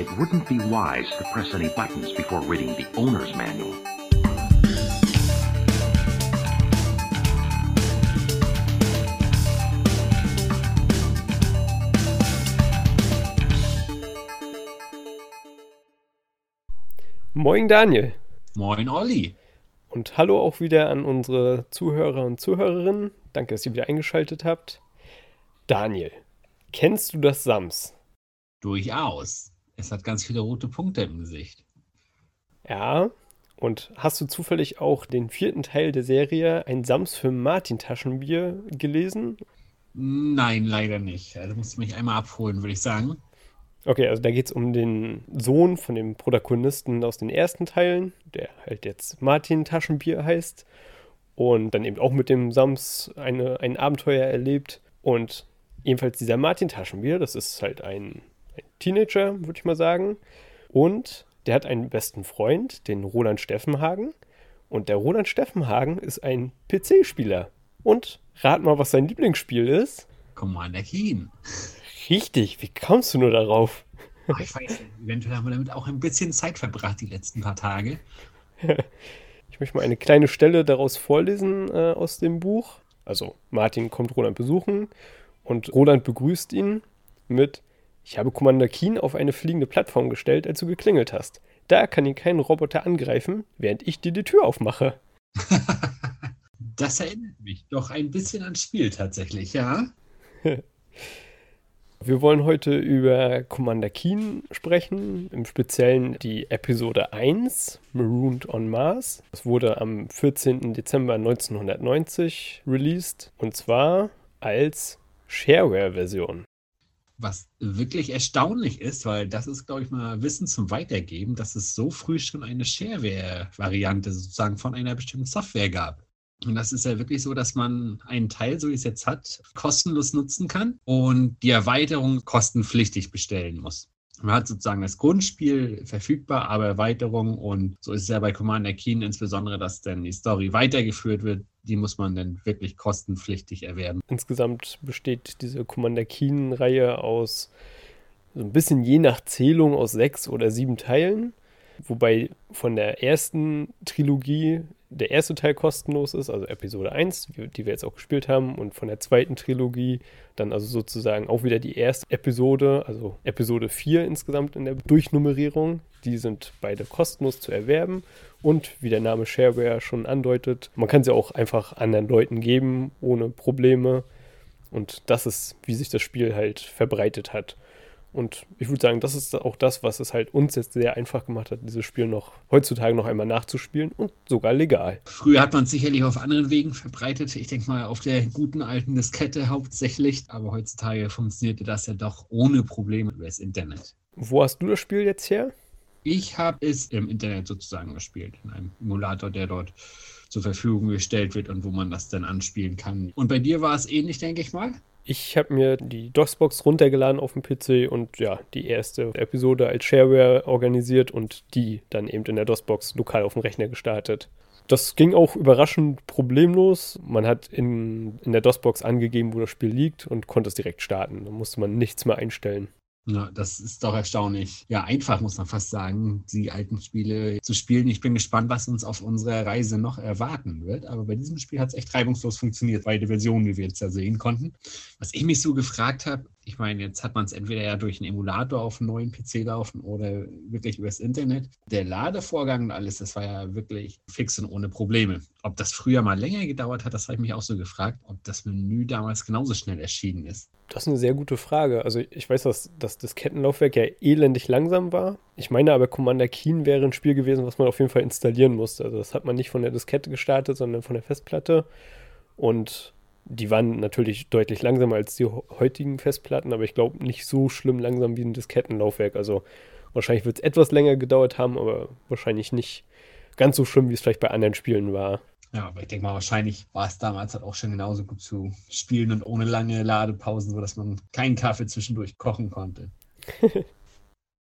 it wouldn't be wise to press any buttons before reading the owner's manual. Moin Daniel. Moin Olli. Und hallo auch wieder an unsere Zuhörer und Zuhörerinnen. Danke, dass ihr wieder eingeschaltet habt. Daniel, kennst du das Sams? Durchaus. Es hat ganz viele rote Punkte im Gesicht. Ja. Und hast du zufällig auch den vierten Teil der Serie Ein Sams für Martin Taschenbier gelesen? Nein, leider nicht. Also musst du mich einmal abholen, würde ich sagen. Okay, also da geht es um den Sohn von dem Protagonisten aus den ersten Teilen, der halt jetzt Martin Taschenbier heißt und dann eben auch mit dem Sams eine, ein Abenteuer erlebt. Und ebenfalls dieser Martin Taschenbier, das ist halt ein, ein Teenager, würde ich mal sagen. Und der hat einen besten Freund, den Roland Steffenhagen. Und der Roland Steffenhagen ist ein PC-Spieler. Und rat mal, was sein Lieblingsspiel ist. Commander Keen. Richtig, wie kommst du nur darauf? Ach, ich weiß, eventuell haben wir damit auch ein bisschen Zeit verbracht die letzten paar Tage. Ich möchte mal eine kleine Stelle daraus vorlesen äh, aus dem Buch. Also Martin kommt Roland besuchen und Roland begrüßt ihn mit Ich habe Commander Keen auf eine fliegende Plattform gestellt, als du geklingelt hast. Da kann ihn kein Roboter angreifen, während ich dir die Tür aufmache. das erinnert mich doch ein bisschen ans Spiel tatsächlich, ja. Wir wollen heute über Commander Keen sprechen, im Speziellen die Episode 1, Marooned on Mars. Das wurde am 14. Dezember 1990 released und zwar als Shareware-Version. Was wirklich erstaunlich ist, weil das ist, glaube ich, mal Wissen zum Weitergeben, dass es so früh schon eine Shareware-Variante sozusagen von einer bestimmten Software gab. Und das ist ja wirklich so, dass man einen Teil, so wie es jetzt hat, kostenlos nutzen kann und die Erweiterung kostenpflichtig bestellen muss. Man hat sozusagen das Grundspiel verfügbar, aber Erweiterung und so ist es ja bei Commander Keen insbesondere, dass dann die Story weitergeführt wird. Die muss man dann wirklich kostenpflichtig erwerben. Insgesamt besteht diese Commander Keen-Reihe aus so ein bisschen je nach Zählung aus sechs oder sieben Teilen. Wobei von der ersten Trilogie der erste Teil kostenlos ist, also Episode 1, die wir jetzt auch gespielt haben, und von der zweiten Trilogie dann also sozusagen auch wieder die erste Episode, also Episode 4 insgesamt in der Durchnummerierung. Die sind beide kostenlos zu erwerben und wie der Name Shareware schon andeutet, man kann sie auch einfach anderen Leuten geben, ohne Probleme. Und das ist, wie sich das Spiel halt verbreitet hat. Und ich würde sagen, das ist auch das, was es halt uns jetzt sehr einfach gemacht hat, dieses Spiel noch heutzutage noch einmal nachzuspielen und sogar legal. Früher hat man es sicherlich auf anderen Wegen verbreitet. Ich denke mal auf der guten alten Diskette hauptsächlich. Aber heutzutage funktionierte das ja doch ohne Probleme über das Internet. Wo hast du das Spiel jetzt her? Ich habe es im Internet sozusagen gespielt, in einem Emulator, der dort zur Verfügung gestellt wird und wo man das dann anspielen kann. Und bei dir war es ähnlich, denke ich mal? Ich habe mir die DOSBox runtergeladen auf dem PC und ja, die erste Episode als Shareware organisiert und die dann eben in der DOSBox lokal auf dem Rechner gestartet. Das ging auch überraschend problemlos. Man hat in, in der DOSBox angegeben, wo das Spiel liegt und konnte es direkt starten. Da musste man nichts mehr einstellen. Ja, das ist doch erstaunlich. Ja, einfach muss man fast sagen, die alten Spiele zu spielen. Ich bin gespannt, was uns auf unserer Reise noch erwarten wird. Aber bei diesem Spiel hat es echt reibungslos funktioniert, beide Versionen, wie wir jetzt ja sehen konnten. Was ich mich so gefragt habe, ich meine, jetzt hat man es entweder ja durch einen Emulator auf einem neuen PC laufen oder wirklich übers Internet. Der Ladevorgang und alles, das war ja wirklich fix und ohne Probleme. Ob das früher mal länger gedauert hat, das habe ich mich auch so gefragt, ob das Menü damals genauso schnell erschienen ist. Das ist eine sehr gute Frage. Also ich weiß, dass, das Kettenlaufwerk ja elendig langsam war. Ich meine aber, Commander Keen wäre ein Spiel gewesen, was man auf jeden Fall installieren musste. Also das hat man nicht von der Diskette gestartet, sondern von der Festplatte. Und die waren natürlich deutlich langsamer als die heutigen Festplatten, aber ich glaube nicht so schlimm langsam wie ein Diskettenlaufwerk. Also wahrscheinlich wird es etwas länger gedauert haben, aber wahrscheinlich nicht ganz so schlimm, wie es vielleicht bei anderen Spielen war. Ja, aber ich denke mal, wahrscheinlich war es damals halt auch schon genauso gut zu spielen und ohne lange Ladepausen, sodass man keinen Kaffee zwischendurch kochen konnte.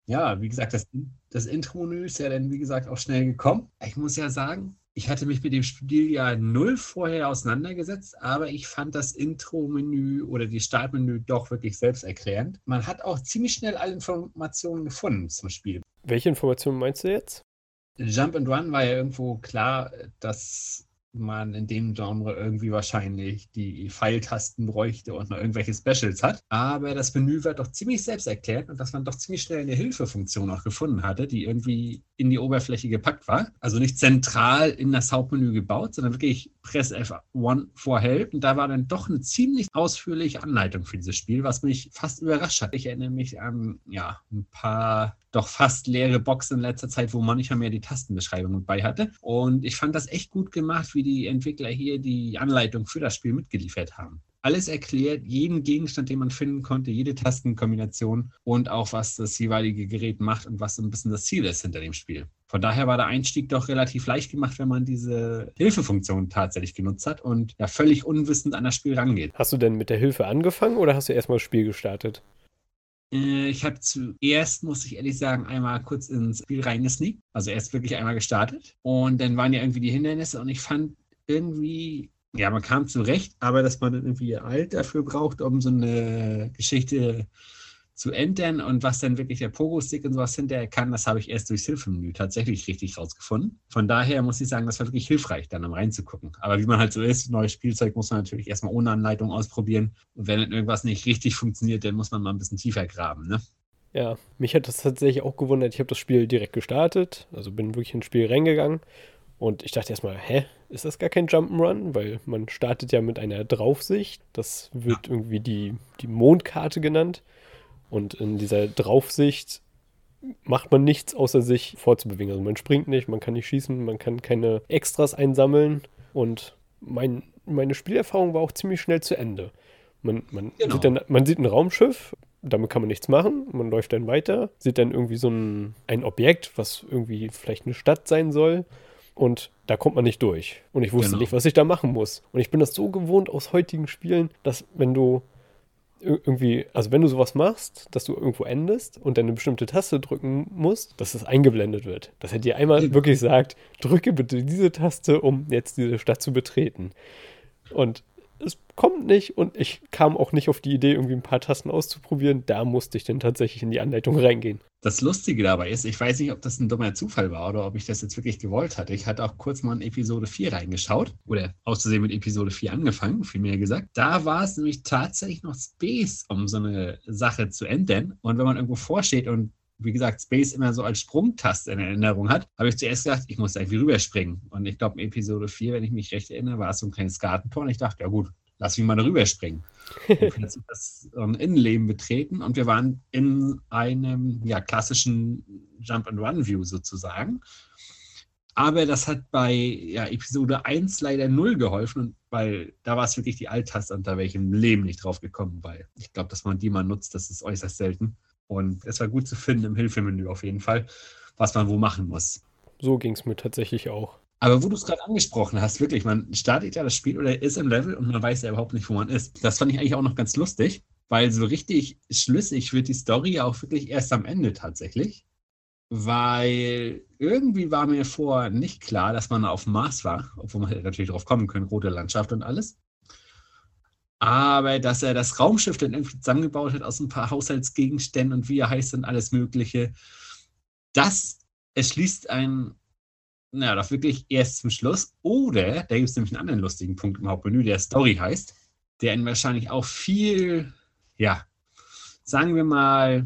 ja, wie gesagt, das, das Intro-Menü ist ja dann, wie gesagt, auch schnell gekommen. Ich muss ja sagen, Ich hatte mich mit dem Spiel ja null vorher auseinandergesetzt, aber ich fand das Intro-Menü oder die Startmenü doch wirklich selbsterklärend. Man hat auch ziemlich schnell alle Informationen gefunden zum Spiel. Welche Informationen meinst du jetzt? Jump and Run war ja irgendwo klar, dass man in dem Genre irgendwie wahrscheinlich die Pfeiltasten bräuchte und noch irgendwelche Specials hat. Aber das Menü war doch ziemlich selbsterklärend und dass man doch ziemlich schnell eine Hilfefunktion auch gefunden hatte, die irgendwie in die Oberfläche gepackt war. Also nicht zentral in das Hauptmenü gebaut, sondern wirklich Press F1 for Help. Und da war dann doch eine ziemlich ausführliche Anleitung für dieses Spiel, was mich fast überrascht hat. Ich erinnere mich an ja, ein paar doch fast leere Boxen in letzter Zeit, wo man nicht mehr die Tastenbeschreibung bei hatte. Und ich fand das echt gut gemacht, wie die Entwickler hier die Anleitung für das Spiel mitgeliefert haben. Alles erklärt, jeden Gegenstand, den man finden konnte, jede Tastenkombination und auch was das jeweilige Gerät macht und was so ein bisschen das Ziel ist hinter dem Spiel. Von daher war der Einstieg doch relativ leicht gemacht, wenn man diese Hilfefunktion tatsächlich genutzt hat und ja völlig unwissend an das Spiel rangeht. Hast du denn mit der Hilfe angefangen oder hast du erstmal das Spiel gestartet? Äh, ich habe zuerst, muss ich ehrlich sagen, einmal kurz ins Spiel reingesneakt. Also erst wirklich einmal gestartet. Und dann waren ja irgendwie die Hindernisse und ich fand irgendwie, ja, man kam zurecht, aber dass man dann irgendwie alt dafür braucht, um so eine Geschichte zu entern und was dann wirklich der Pogo-Stick und sowas hinterher kann, das habe ich erst durchs Hilfemenü tatsächlich richtig rausgefunden. Von daher muss ich sagen, das war wirklich hilfreich, dann am reinzugucken. Aber wie man halt so ist, neues Spielzeug muss man natürlich erstmal ohne Anleitung ausprobieren. Und wenn dann irgendwas nicht richtig funktioniert, dann muss man mal ein bisschen tiefer graben, ne? Ja, mich hat das tatsächlich auch gewundert. Ich habe das Spiel direkt gestartet, also bin wirklich ins Spiel reingegangen und ich dachte erstmal, hä, ist das gar kein Jump'n'Run? Weil man startet ja mit einer Draufsicht. Das wird ja. irgendwie die, die Mondkarte genannt. Und in dieser Draufsicht macht man nichts, außer sich vorzubewegen. Also man springt nicht, man kann nicht schießen, man kann keine Extras einsammeln. Und mein, meine Spielerfahrung war auch ziemlich schnell zu Ende. Man, man, genau. sieht dann, man sieht ein Raumschiff, damit kann man nichts machen. Man läuft dann weiter, sieht dann irgendwie so ein, ein Objekt, was irgendwie vielleicht eine Stadt sein soll. Und da kommt man nicht durch. Und ich wusste genau. nicht, was ich da machen muss. Und ich bin das so gewohnt aus heutigen Spielen, dass wenn du irgendwie, also wenn du sowas machst, dass du irgendwo endest und dann eine bestimmte Taste drücken musst, dass es eingeblendet wird. Das hätte dir einmal wirklich sagt, drücke bitte diese Taste, um jetzt diese Stadt zu betreten. Und es kommt nicht und ich kam auch nicht auf die Idee, irgendwie ein paar Tasten auszuprobieren. Da musste ich dann tatsächlich in die Anleitung reingehen. Das Lustige dabei ist, ich weiß nicht, ob das ein dummer Zufall war oder ob ich das jetzt wirklich gewollt hatte. Ich hatte auch kurz mal in Episode 4 reingeschaut oder auszusehen mit Episode 4 angefangen, vielmehr gesagt. Da war es nämlich tatsächlich noch Space, um so eine Sache zu ändern. Und wenn man irgendwo vorsteht und wie gesagt, Space immer so als Sprungtaste in Erinnerung hat, habe ich zuerst gedacht, ich muss da irgendwie rüberspringen. Und ich glaube, in Episode 4, wenn ich mich recht erinnere, war es so ein kleines Gartentor. Und ich dachte, ja gut, lass mich mal rüberspringen. Und plötzlich das ähm, Innenleben betreten und wir waren in einem ja, klassischen Jump-and-Run-View sozusagen. Aber das hat bei ja, Episode 1 leider null geholfen, weil da war es wirklich die Alt-Taste, unter welchem Leben nicht drauf gekommen, weil ich glaube, dass man die mal nutzt, das ist äußerst selten. Und es war gut zu finden im Hilfemenü auf jeden Fall, was man wo machen muss. So ging es mir tatsächlich auch. Aber wo du es gerade angesprochen hast, wirklich, man startet ja das Spiel oder ist im Level und man weiß ja überhaupt nicht, wo man ist. Das fand ich eigentlich auch noch ganz lustig, weil so richtig schlüssig wird die Story auch wirklich erst am Ende tatsächlich. Weil irgendwie war mir vorher nicht klar, dass man auf dem Mars war, obwohl man natürlich drauf kommen können, rote Landschaft und alles. Aber dass er das Raumschiff dann irgendwie zusammengebaut hat aus ein paar Haushaltsgegenständen und wie er heißt und alles Mögliche, das erschließt ein, naja, doch wirklich erst zum Schluss. Oder, da gibt es nämlich einen anderen lustigen Punkt im Hauptmenü, der Story heißt, der ihn wahrscheinlich auch viel, ja, sagen wir mal,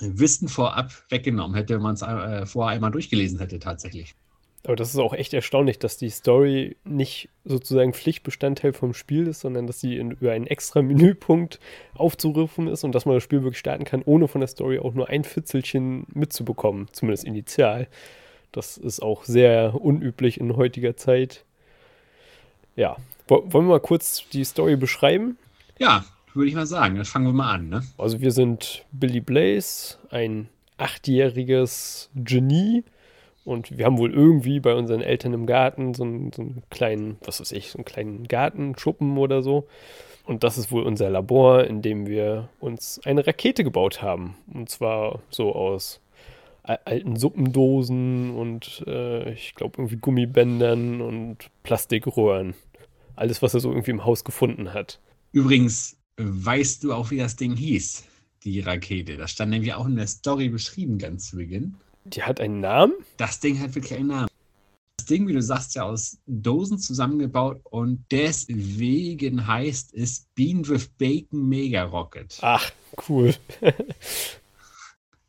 Wissen vorab weggenommen hätte, wenn man es äh, vorher einmal durchgelesen hätte tatsächlich. Aber das ist auch echt erstaunlich, dass die Story nicht sozusagen Pflichtbestandteil vom Spiel ist, sondern dass sie in, über einen extra Menüpunkt aufzurufen ist und dass man das Spiel wirklich starten kann, ohne von der Story auch nur ein Fitzelchen mitzubekommen, zumindest initial. Das ist auch sehr unüblich in heutiger Zeit. Ja, wollen wir mal kurz die Story beschreiben? Ja, würde ich mal sagen. Dann fangen wir mal an. Ne? Also wir sind Billy Blaze, ein achtjähriges Genie, und wir haben wohl irgendwie bei unseren Eltern im Garten so einen, so einen kleinen, was weiß ich, so einen kleinen Gartenschuppen oder so. Und das ist wohl unser Labor, in dem wir uns eine Rakete gebaut haben. Und zwar so aus alten Suppendosen und äh, ich glaube irgendwie Gummibändern und Plastikröhren. Alles, was er so irgendwie im Haus gefunden hat. Übrigens, weißt du auch, wie das Ding hieß, die Rakete? Das stand nämlich auch in der Story beschrieben ganz zu Beginn. Die hat einen Namen? Das Ding hat wirklich einen Namen. Das Ding, wie du sagst, ja aus Dosen zusammengebaut und deswegen heißt es Bean with Bacon Mega Rocket. Ach, cool.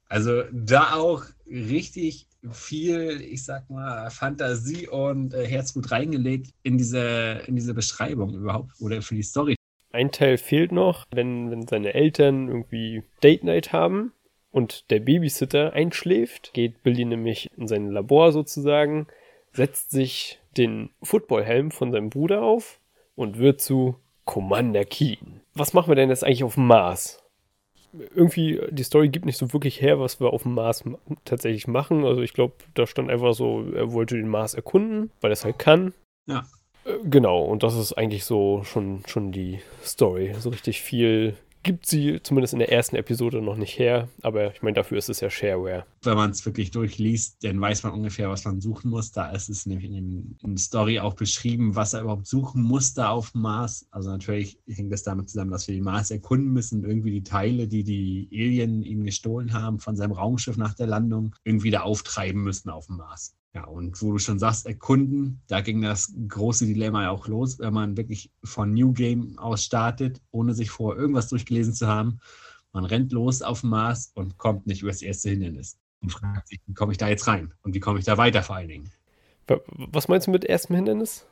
also da auch richtig viel, ich sag mal, Fantasie und äh, Herzblut reingelegt in diese, in diese Beschreibung überhaupt oder für die Story. Ein Teil fehlt noch, wenn, wenn seine Eltern irgendwie Date Night haben und der Babysitter einschläft, geht Billy nämlich in sein Labor sozusagen, setzt sich den Footballhelm von seinem Bruder auf und wird zu Commander Keen. Was machen wir denn jetzt eigentlich auf dem Mars? irgendwie, die Story gibt nicht so wirklich her, was wir auf dem Mars tatsächlich machen. Also ich glaube, da stand einfach so, er wollte den Mars erkunden, weil er es halt kann. Ja. Äh, genau, und das ist eigentlich so schon, schon die Story. So richtig viel gibt sie zumindest in der ersten Episode noch nicht her, aber ich meine, dafür ist es ja Shareware. Wenn man es wirklich durchliest, dann weiß man ungefähr, was man suchen muss. Da ist es nämlich in, der Story auch beschrieben, was er überhaupt suchen musste auf dem Mars. Also natürlich hängt das damit zusammen, dass wir den Mars erkunden müssen, irgendwie die Teile, die die Alien ihm gestohlen haben von seinem Raumschiff nach der Landung, irgendwie da auftreiben müssen auf dem Mars. Ja, und wo du schon sagst, erkunden, da ging das große Dilemma ja auch los, wenn man wirklich von New Game aus startet, ohne sich vorher irgendwas durchgelesen zu haben. Man rennt los auf dem Mars und kommt nicht über das erste Hindernis und fragt sich, wie komme ich da jetzt rein und wie komme ich da weiter vor allen Dingen. Was meinst du mit erstem Hindernis?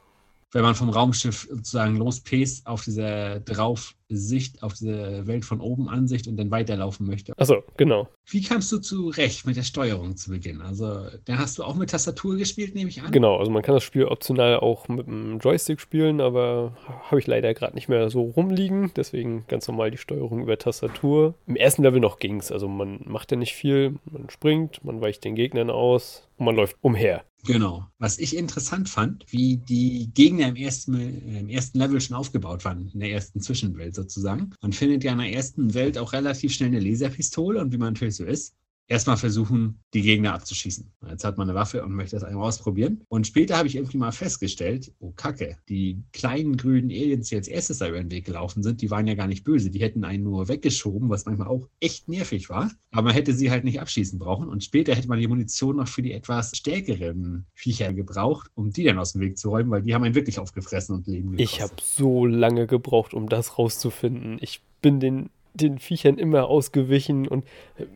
Wenn man vom Raumschiff sozusagen lospäst auf dieser drauf Sicht auf diese Welt von oben Ansicht und dann weiterlaufen möchte. Achso, genau. Wie kamst du zurecht mit der Steuerung zu Beginn? Also, da hast du auch mit Tastatur gespielt, nehme ich an? Genau, also man kann das Spiel optional auch mit dem Joystick spielen, aber habe ich leider gerade nicht mehr so rumliegen. Deswegen ganz normal die Steuerung über Tastatur. Im ersten Level noch ging es. Also man macht ja nicht viel. Man springt, man weicht den Gegnern aus und man läuft umher. Genau. Was ich interessant fand, wie die Gegner im ersten, im ersten Level schon aufgebaut waren, in der ersten Zwischenwelt sozusagen. Man findet ja in der ersten Welt auch relativ schnell eine Laserpistole und wie man natürlich so ist, erstmal versuchen, die Gegner abzuschießen. Jetzt hat man eine Waffe und möchte das einmal ausprobieren. Und später habe ich irgendwie mal festgestellt, oh Kacke, die kleinen grünen Aliens, die als erstes da über den Weg gelaufen sind, die waren ja gar nicht böse. Die hätten einen nur weggeschoben, was manchmal auch echt nervig war. Aber man hätte sie halt nicht abschießen brauchen. Und später hätte man die Munition noch für die etwas stärkeren Viecher gebraucht, um die dann aus dem Weg zu räumen, weil die haben einen wirklich aufgefressen und leben gekostet. Ich habe so lange gebraucht, um das rauszufinden. Ich bin den den Viechern immer ausgewichen und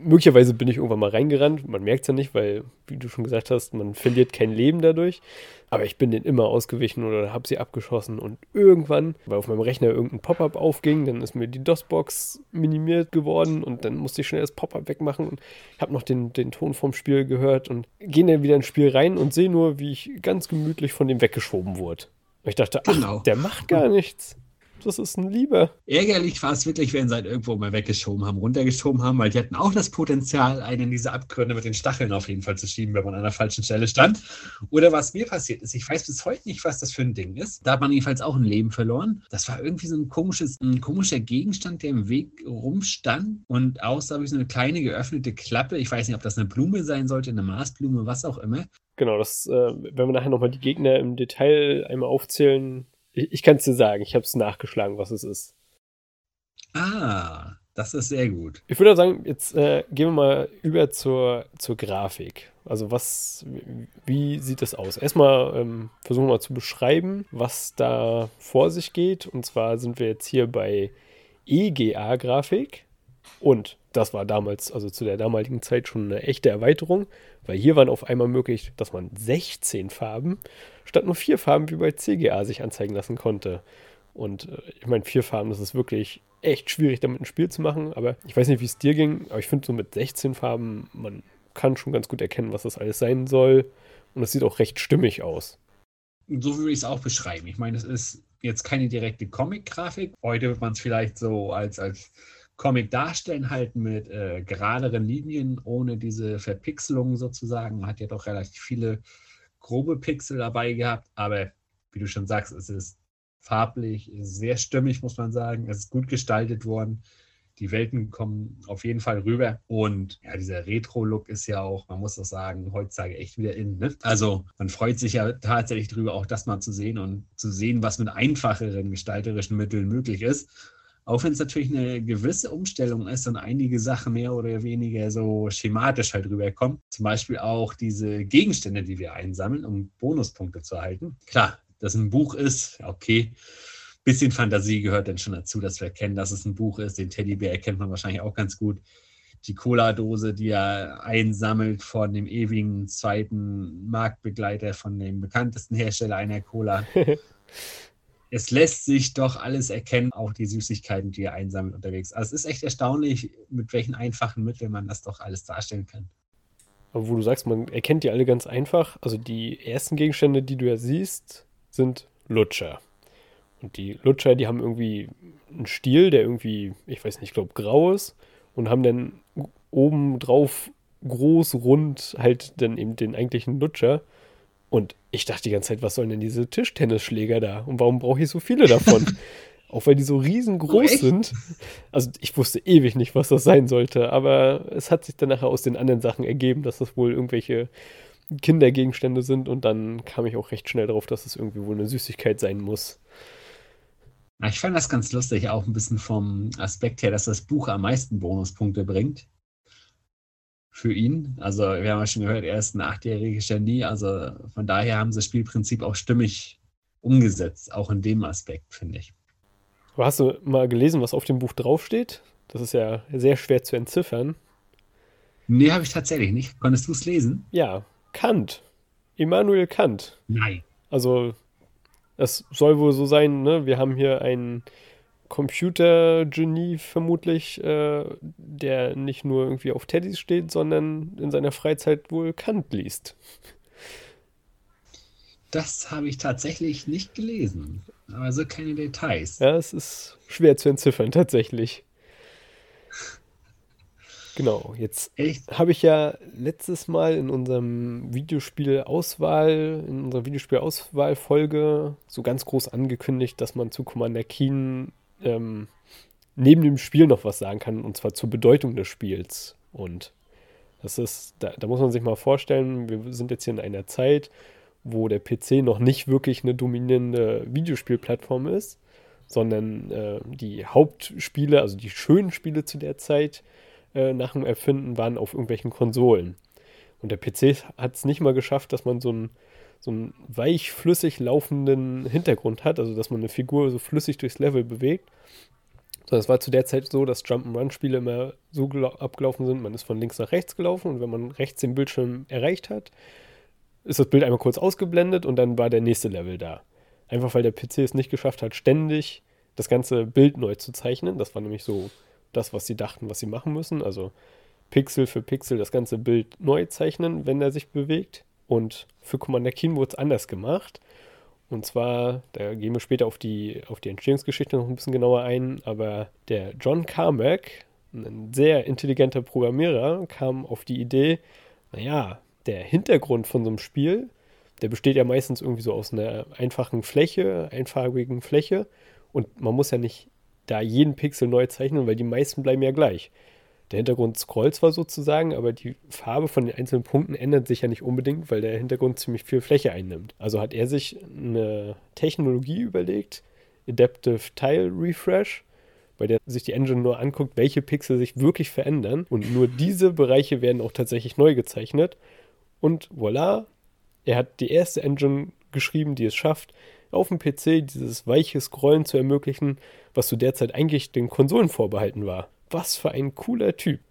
möglicherweise bin ich irgendwann mal reingerannt. Man merkt es ja nicht, weil, wie du schon gesagt hast, man verliert kein Leben dadurch. Aber ich bin denen immer ausgewichen oder habe sie abgeschossen und irgendwann, weil auf meinem Rechner irgendein Pop-up aufging, dann ist mir die DOS-Box minimiert geworden und dann musste ich schnell das Pop-up wegmachen und habe noch den, den Ton vom Spiel gehört und gehe dann wieder ins Spiel rein und sehe nur, wie ich ganz gemütlich von dem weggeschoben wurde. Und ich dachte, ach, genau. der macht gar nichts das ist ein Lieber. Ärgerlich war es wirklich, wenn sie halt irgendwo mal weggeschoben haben, runtergeschoben haben, weil die hatten auch das Potenzial, einen in diese Abgründe mit den Stacheln auf jeden Fall zu schieben, wenn man an der falschen Stelle stand. Oder was mir passiert ist, ich weiß bis heute nicht, was das für ein Ding ist. Da hat man jedenfalls auch ein Leben verloren. Das war irgendwie so ein komisches, ein komischer Gegenstand, der im Weg rumstand und außer wie so eine kleine geöffnete Klappe. Ich weiß nicht, ob das eine Blume sein sollte, eine Maßblume, was auch immer. Genau, das, äh, wenn wir nachher nochmal die Gegner im Detail einmal aufzählen, ich, ich kann es dir sagen, ich habe es nachgeschlagen, was es ist. Ah, das ist sehr gut. Ich würde sagen, jetzt äh, gehen wir mal über zur, zur Grafik. Also was, wie sieht das aus? Erstmal ähm, versuchen wir mal zu beschreiben, was da vor sich geht. Und zwar sind wir jetzt hier bei EGA-Grafik. Und das war damals, also zu der damaligen Zeit schon eine echte Erweiterung, weil hier waren auf einmal möglich, dass man 16 Farben statt nur vier Farben wie bei CGA sich anzeigen lassen konnte. Und äh, ich meine, vier Farben, das ist wirklich echt schwierig, damit ein Spiel zu machen. Aber ich weiß nicht, wie es dir ging, aber ich finde so mit 16 Farben, man kann schon ganz gut erkennen, was das alles sein soll. Und es sieht auch recht stimmig aus. So würde ich es auch beschreiben. Ich meine, es ist jetzt keine direkte Comic-Grafik. Heute wird man es vielleicht so als, als Comic darstellen, halt mit äh, geraderen Linien, ohne diese Verpixelung sozusagen. Man hat ja doch relativ viele grobe Pixel dabei gehabt, aber wie du schon sagst, es ist farblich sehr stimmig, muss man sagen. Es ist gut gestaltet worden. Die Welten kommen auf jeden Fall rüber. Und ja, dieser Retro-Look ist ja auch, man muss das sagen, heutzutage echt wieder in. Ne? Also man freut sich ja tatsächlich drüber, auch das mal zu sehen und zu sehen, was mit einfacheren gestalterischen Mitteln möglich ist. Auch wenn es natürlich eine gewisse Umstellung ist und einige Sachen mehr oder weniger so schematisch halt rüberkommen. Zum Beispiel auch diese Gegenstände, die wir einsammeln, um Bonuspunkte zu erhalten. Klar, dass ein Buch ist, okay. Bisschen Fantasie gehört dann schon dazu, dass wir erkennen, dass es ein Buch ist. Den Teddybär erkennt man wahrscheinlich auch ganz gut. Die Cola-Dose, die er einsammelt von dem ewigen zweiten Marktbegleiter, von dem bekanntesten Hersteller einer Cola. es lässt sich doch alles erkennen, auch die Süßigkeiten, die er einsammelt unterwegs. Also es ist echt erstaunlich, mit welchen einfachen Mitteln man das doch alles darstellen kann. Aber wo du sagst, man erkennt die alle ganz einfach. Also die ersten Gegenstände, die du ja siehst, sind Lutscher. Und die Lutscher, die haben irgendwie einen Stiel, der irgendwie, ich weiß nicht, ich glaube grau ist und haben dann oben drauf groß, rund halt dann eben den eigentlichen Lutscher. Und ich dachte die ganze Zeit, was sollen denn diese Tischtennisschläger da? Und warum brauche ich so viele davon? Auch weil die so riesengroß oh, sind. Also ich wusste ewig nicht, was das sein sollte, aber es hat sich dann nachher aus den anderen Sachen ergeben, dass das wohl irgendwelche Kindergegenstände sind und dann kam ich auch recht schnell darauf, dass es irgendwie wohl eine Süßigkeit sein muss. Ich fand das ganz lustig, auch ein bisschen vom Aspekt her, dass das Buch am meisten Bonuspunkte bringt für ihn. Also wir haben ja schon gehört, er ist ein achtjähriges Genie. Also von daher haben sie das Spielprinzip auch stimmig umgesetzt, auch in dem Aspekt, finde ich. Aber hast du mal gelesen, was auf dem Buch draufsteht? Das ist ja sehr schwer zu entziffern. Nee, habe ich tatsächlich nicht. Konntest du es lesen? Ja, Kant. Immanuel Kant. Nein. Also, es soll wohl so sein, ne? Wir haben hier einen Computergenie vermutlich, äh, der nicht nur irgendwie auf Teddys steht, sondern in seiner Freizeit wohl Kant liest. Das habe ich tatsächlich nicht gelesen. Aber so keine Details. Ja, es ist schwer zu entziffern, tatsächlich. Genau, jetzt habe ich ja letztes Mal in unserem Videospiel-Auswahl, in unserer Videospiel-Auswahl-Folge so ganz groß angekündigt, dass man zu Commander Keen ähm, neben dem Spiel noch was sagen kann, und zwar zur Bedeutung des Spiels. Und das ist, da, da muss man sich mal vorstellen, wir sind jetzt hier in einer Zeit, wo der PC noch nicht wirklich eine dominierende Videospielplattform ist, sondern äh, die Hauptspiele, also die schönen Spiele zu der Zeit, äh, nach dem Erfinden waren auf irgendwelchen Konsolen. Und der PC hat es nicht mal geschafft, dass man so einen, so einen weich flüssig laufenden Hintergrund hat, also dass man eine Figur so flüssig durchs Level bewegt. So, es war zu der Zeit so, dass Jump'n'Run-Spiele immer so abgelaufen sind, man ist von links nach rechts gelaufen und wenn man rechts den Bildschirm erreicht hat, ist das Bild einmal kurz ausgeblendet und dann war der nächste Level da. Einfach weil der PC es nicht geschafft hat, ständig das ganze Bild neu zu zeichnen. Das war nämlich so das, was sie dachten, was sie machen müssen. Also Pixel für Pixel das ganze Bild neu zeichnen, wenn er sich bewegt. Und für Commander Keen wurde es anders gemacht. Und zwar, da gehen wir später auf die, auf die Entstehungsgeschichte noch ein bisschen genauer ein, aber der John Carmack, ein sehr intelligenter Programmierer, kam auf die Idee, naja, der Hintergrund von so einem Spiel, der besteht ja meistens irgendwie so aus einer einfachen Fläche, einfarbigen Fläche. Und man muss ja nicht da jeden Pixel neu zeichnen, weil die meisten bleiben ja gleich. Der Hintergrund scrollt zwar sozusagen, aber die Farbe von den einzelnen Punkten ändert sich ja nicht unbedingt, weil der Hintergrund ziemlich viel Fläche einnimmt. Also hat er sich eine Technologie überlegt, Adaptive Tile Refresh, bei der sich die Engine nur anguckt, welche Pixel sich wirklich verändern und nur diese Bereiche werden auch tatsächlich neu gezeichnet. Und voilà, er hat die erste Engine geschrieben, die es schafft, auf dem PC dieses weiche Scrollen zu ermöglichen, was zu der Zeit eigentlich den Konsolen vorbehalten war. Was für ein cooler Typ.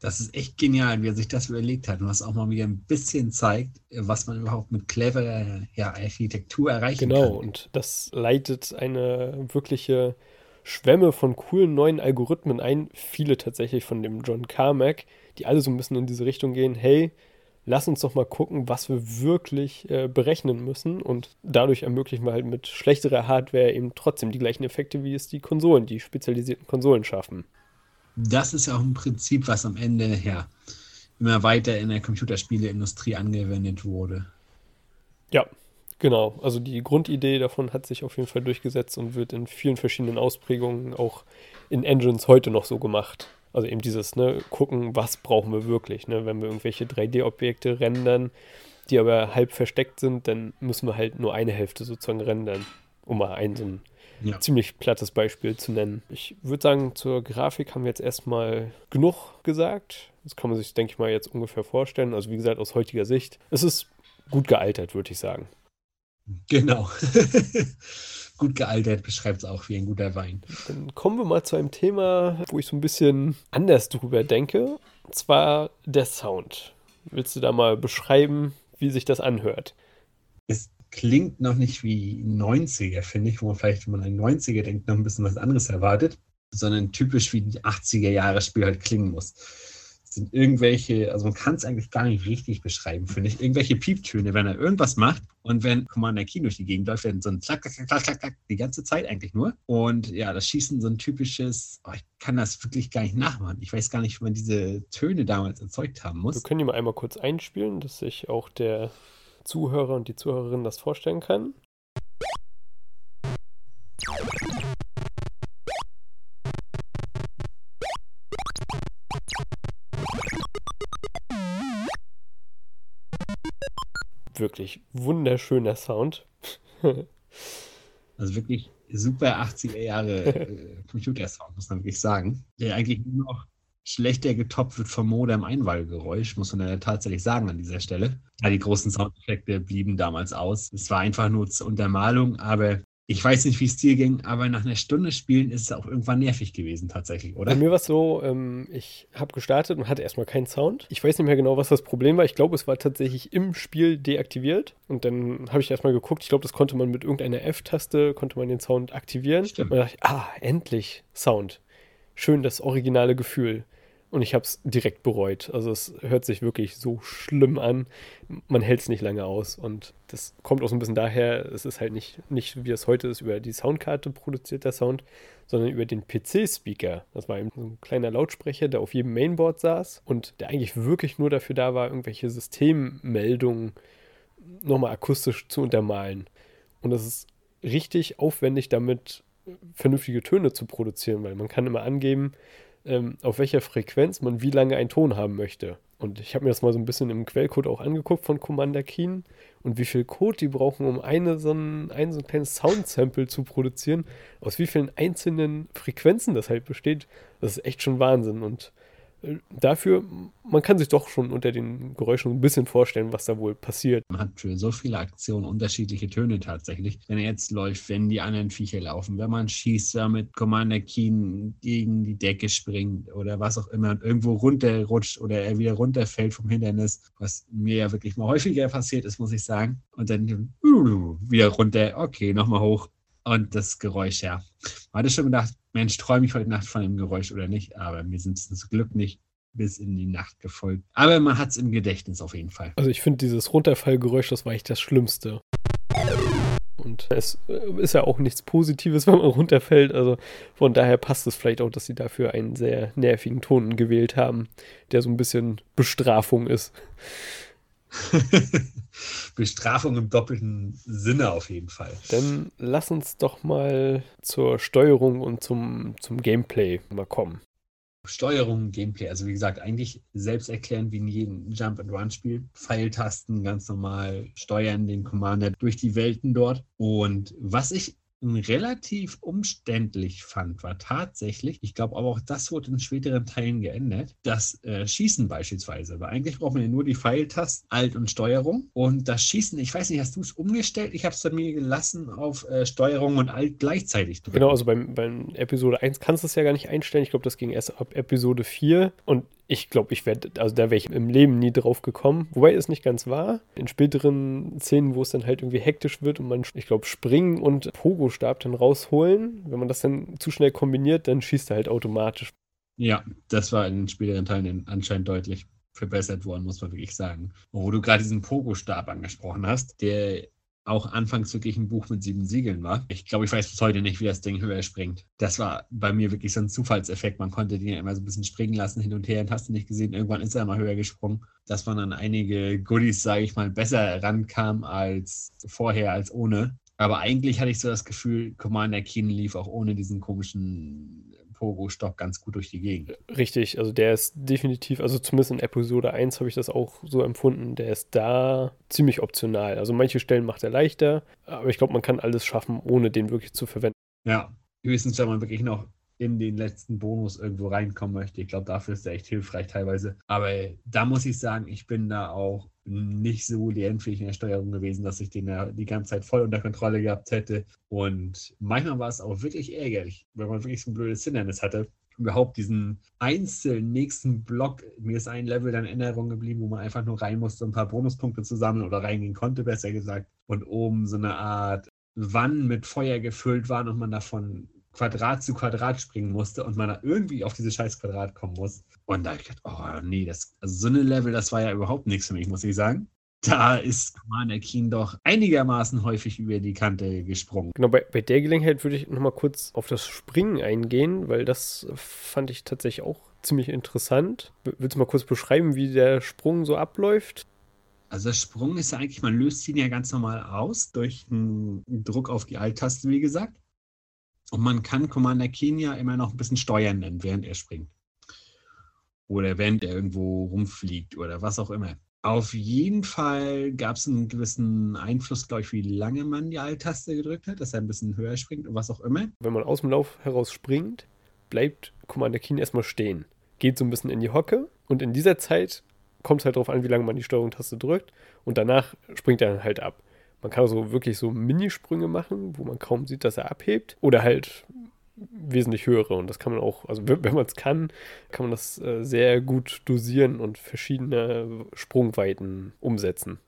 Das ist echt genial, wie er sich das überlegt hat und was auch mal wieder ein bisschen zeigt, was man überhaupt mit cleverer ja, Architektur erreichen genau, kann. Genau, und das leitet eine wirkliche Schwemme von coolen neuen Algorithmen ein. Viele tatsächlich von dem John Carmack, die alle so ein bisschen in diese Richtung gehen. Hey, lass uns doch mal gucken, was wir wirklich äh, berechnen müssen. Und dadurch ermöglichen wir halt mit schlechterer Hardware eben trotzdem die gleichen Effekte, wie es die Konsolen, die spezialisierten Konsolen schaffen. Das ist ja auch ein Prinzip, was am Ende ja immer weiter in der Computerspieleindustrie angewendet wurde. Ja, Genau, also die Grundidee davon hat sich auf jeden Fall durchgesetzt und wird in vielen verschiedenen Ausprägungen auch in Engines heute noch so gemacht. Also eben dieses, ne, gucken, was brauchen wir wirklich, ne? Wenn wir irgendwelche 3D-Objekte rendern, die aber halb versteckt sind, dann müssen wir halt nur eine Hälfte sozusagen rendern, um mal ein so ein ja. ziemlich plattes Beispiel zu nennen. Ich würde sagen, zur Grafik haben wir jetzt erstmal genug gesagt. Das kann man sich, denke ich mal, jetzt ungefähr vorstellen. Also wie gesagt, aus heutiger Sicht. Es ist gut gealtert, würde ich sagen. Genau. gut gealtert beschreibt es auch wie ein guter Wein. Dann kommen wir mal zu einem Thema, wo ich so ein bisschen anders drüber denke. Und zwar der Sound. Willst du da mal beschreiben, wie sich das anhört? Es klingt noch nicht wie 90er, finde ich, wo man vielleicht, wenn man an 90er denkt, noch ein bisschen was anderes erwartet, sondern typisch wie die 80er Jahre Spiel halt klingen muss. Es sind irgendwelche, also man kann es eigentlich gar nicht richtig beschreiben, finde ich, irgendwelche Pieptöne, wenn er irgendwas macht und wenn Commander Keen durch die Gegend läuft, dann so ein Klack, Klack, Klack, Klack, Klack, die ganze Zeit eigentlich nur. Und ja, das Schießen so ein typisches, oh, ich kann das wirklich gar nicht nachmachen. Ich weiß gar nicht, wie man diese Töne damals erzeugt haben muss. Wir können die mal einmal kurz einspielen, dass sich auch der Zuhörer und die Zuhörerin das vorstellen kann. Wirklich wunderschöner Sound. also wirklich super 80er Jahre äh, Computer-Sound, muss man wirklich sagen. Der eigentlich nur noch schlechter getoppt wird vom Modem-Einwahlgeräusch, muss man ja tatsächlich sagen an dieser Stelle. Ja, die großen Soundeffekte blieben damals aus. Es war einfach nur zur Untermalung, aber ich weiß nicht, wie es dir ging, aber nach einer Stunde Spielen ist es auch irgendwann nervig gewesen, tatsächlich, oder? Bei mir war es so, ähm, ich habe gestartet und hatte erstmal keinen Sound. Ich weiß nicht mehr genau, was das Problem war. Ich glaube, es war tatsächlich im Spiel deaktiviert. Und dann habe ich erstmal geguckt. Ich glaube, das konnte man mit irgendeiner F-Taste, konnte man den Sound aktivieren. Stimmt. Und dann dachte ich, ah, endlich Sound. Schön das originale Gefühl. Und ich habe es direkt bereut. Also es hört sich wirklich so schlimm an. Man hält es nicht lange aus. Und das kommt auch so ein bisschen daher, es ist halt nicht, nicht wie es heute ist, über die Soundkarte produziert der Sound, sondern über den PC-Speaker. Das war eben so ein kleiner Lautsprecher, der auf jedem Mainboard saß und der eigentlich wirklich nur dafür da war, irgendwelche Systemmeldungen nochmal akustisch zu untermalen. Und das ist richtig aufwendig, damit vernünftige Töne zu produzieren, weil man kann immer angeben, ähm, auf welcher Frequenz man wie lange einen Ton haben möchte. Und ich habe mir das mal so ein bisschen im Quellcode auch angeguckt von Commander Keen und wie viel Code die brauchen, um eine so ein, ein, so ein kleines Sound-Sample zu produzieren, aus wie vielen einzelnen Frequenzen das halt besteht. Das ist echt schon Wahnsinn. Und dafür, man kann sich doch schon unter den Geräuschen ein bisschen vorstellen, was da wohl passiert. Man hat für so viele Aktionen unterschiedliche Töne tatsächlich. Wenn er jetzt läuft, wenn die anderen Viecher laufen, wenn man schießt, ja, mit Commander Keen gegen die Decke springt oder was auch immer und irgendwo runterrutscht oder er wieder runterfällt vom Hindernis, was mir ja wirklich mal häufiger passiert ist, muss ich sagen. Und dann uh, wieder runter, okay, nochmal hoch. Und das Geräusch, ja. Man hatte schon gedacht, Mensch, träume ich heute Nacht von dem Geräusch oder nicht? Aber mir sind es zum Glück nicht bis in die Nacht gefolgt. Aber man hat es im Gedächtnis auf jeden Fall. Also ich finde dieses Runterfallgeräusch, das war echt das Schlimmste. Und es ist ja auch nichts Positives, wenn man runterfällt. Also von daher passt es vielleicht auch, dass sie dafür einen sehr nervigen Ton gewählt haben, der so ein bisschen Bestrafung ist. Bestrafung im doppelten Sinne auf jeden Fall. Dann lass uns doch mal zur Steuerung und zum, zum Gameplay mal kommen. Steuerung, Gameplay, also wie gesagt, eigentlich selbst erklären wie in jedem Jump-and-Run-Spiel. Pfeiltasten ganz normal steuern den Commander durch die Welten dort. Und was ich relativ umständlich fand, war tatsächlich, ich glaube aber auch das wurde in späteren Teilen geändert, das äh, Schießen beispielsweise. Weil eigentlich braucht man ja nur die Pfeiltasten, Alt und Steuerung. Und das Schießen, ich weiß nicht, hast du es umgestellt? Ich habe es bei mir gelassen auf äh, Steuerung und Alt gleichzeitig drücken. Genau, also beim, beim Episode 1 kannst du es ja gar nicht einstellen. Ich glaube, das ging erst ab Episode 4. Und ich glaube, ich werde, also da wäre ich im Leben nie drauf gekommen. Wobei es nicht ganz war. In späteren Szenen, wo es dann halt irgendwie hektisch wird und man, ich glaube, springen und Pogo-Stab dann rausholen. Wenn man das dann zu schnell kombiniert, dann schießt er halt automatisch. Ja, das war in den späteren Teilen anscheinend deutlich verbessert worden, muss man wirklich sagen. Wo du gerade diesen Pogo-Stab angesprochen hast, der auch anfangs wirklich ein Buch mit sieben Siegeln war. Ich glaube, ich weiß bis heute nicht, wie das Ding höher springt. Das war bei mir wirklich so ein Zufallseffekt. Man konnte den ja immer so ein bisschen springen lassen, hin und her, und hast du nicht gesehen. Irgendwann ist er mal höher gesprungen. Dass man an einige Goodies, sage ich mal, besser rankam als vorher, als ohne. Aber eigentlich hatte ich so das Gefühl, Commander Keen lief auch ohne diesen komischen Pogo-Stock ganz gut durch die Gegend. Richtig, also der ist definitiv, also zumindest in Episode 1 habe ich das auch so empfunden, der ist da ziemlich optional. Also manche Stellen macht er leichter, aber ich glaube, man kann alles schaffen, ohne den wirklich zu verwenden. Ja, höchstens, wenn man wirklich noch in den letzten Bonus irgendwo reinkommen möchte. Ich glaube, dafür ist er echt hilfreich teilweise. Aber da muss ich sagen, ich bin da auch nicht so lernfähig in der Steuerung gewesen, dass ich den ja die ganze Zeit voll unter Kontrolle gehabt hätte. Und manchmal war es auch wirklich ärgerlich, wenn man wirklich so ein blödes Hindernis hatte. Überhaupt diesen einzelnen nächsten Block, mir ist ein Level dann in Erinnerung geblieben, wo man einfach nur rein musste, um ein paar Bonuspunkte zu sammeln oder reingehen konnte, besser gesagt. Und oben so eine Art Wann mit Feuer gefüllt waren und man davon Quadrat zu Quadrat springen musste und man da irgendwie auf dieses scheiß Quadrat kommen muss. Und da habe ich gedacht, oh nee, das, also so eine Level, das war ja überhaupt nichts für mich, muss ich sagen. Da ist Commander Keen doch einigermaßen häufig über die Kante gesprungen. Genau, bei, bei der Gelegenheit würde ich nochmal kurz auf das Springen eingehen, weil das fand ich tatsächlich auch ziemlich interessant. Willst du mal kurz beschreiben, wie der Sprung so abläuft? Also der Sprung ist ja eigentlich, man löst ihn ja ganz normal aus durch einen Druck auf die Alt-Taste, wie gesagt. Und man kann Commander Kenia immer noch ein bisschen steuern, während er springt. Oder während er irgendwo rumfliegt oder was auch immer. Auf jeden Fall gab es einen gewissen Einfluss, glaube ich, wie lange man die Alt-Taste gedrückt hat, dass er ein bisschen höher springt und was auch immer. Wenn man aus dem Lauf heraus springt, bleibt Commander Keen erstmal stehen. Geht so ein bisschen in die Hocke und in dieser Zeit kommt es halt darauf an, wie lange man die Steuerung-Taste drückt und danach springt er dann halt ab. Man kann also wirklich so Minisprünge machen, wo man kaum sieht, dass er abhebt. Oder halt wesentlich höhere. Und das kann man auch, also wenn man es kann, kann man das äh, sehr gut dosieren und verschiedene Sprungweiten umsetzen.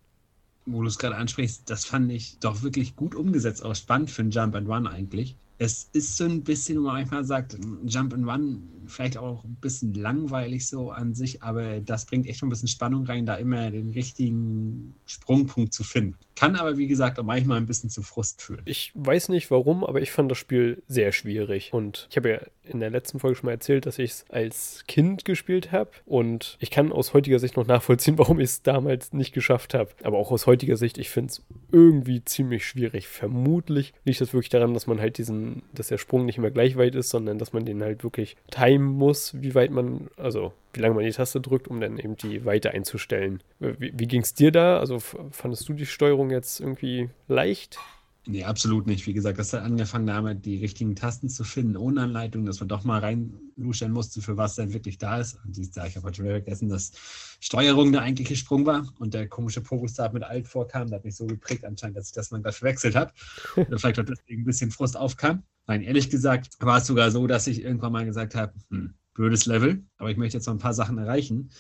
Wo du es gerade ansprichst, das fand ich doch wirklich gut umgesetzt, auch spannend für ein Jump and Run eigentlich es ist so ein bisschen, wo man manchmal sagt, Jump and Run, vielleicht auch ein bisschen langweilig so an sich, aber das bringt echt schon ein bisschen Spannung rein, da immer den richtigen Sprungpunkt zu finden. Kann aber, wie gesagt, auch manchmal ein bisschen zu Frust führen. Ich weiß nicht warum, aber ich fand das Spiel sehr schwierig. Und ich habe ja in der letzten Folge schon mal erzählt, dass ich es als Kind gespielt habe. Und ich kann aus heutiger Sicht noch nachvollziehen, warum ich es damals nicht geschafft habe. Aber auch aus heutiger Sicht, ich finde es irgendwie ziemlich schwierig. Vermutlich liegt das wirklich daran, dass man halt diesen dass der Sprung nicht immer gleich weit ist, sondern dass man den halt wirklich timen muss, wie weit man, also wie lange man die Taste drückt, um dann eben die Weite einzustellen. Wie, wie ging es dir da? Also fandest du die Steuerung jetzt irgendwie leicht? Nee, absolut nicht. Wie gesagt, das hat angefangen damit, die richtigen Tasten zu finden, ohne Anleitung, dass man doch mal reinluschern musste, für was denn wirklich da ist. Und ich habe heute vergessen, dass Steuerung der eigentliche Sprung war und der komische Pogostab mit Alt vorkam. Das hat mich so geprägt anscheinend, dass ich das mal gleich verwechselt habe. Oder vielleicht auch deswegen ein bisschen Frust aufkam. Nein, ehrlich gesagt war es sogar so, dass ich irgendwann mal gesagt habe, hm, blödes Level, aber ich möchte jetzt noch ein paar Sachen erreichen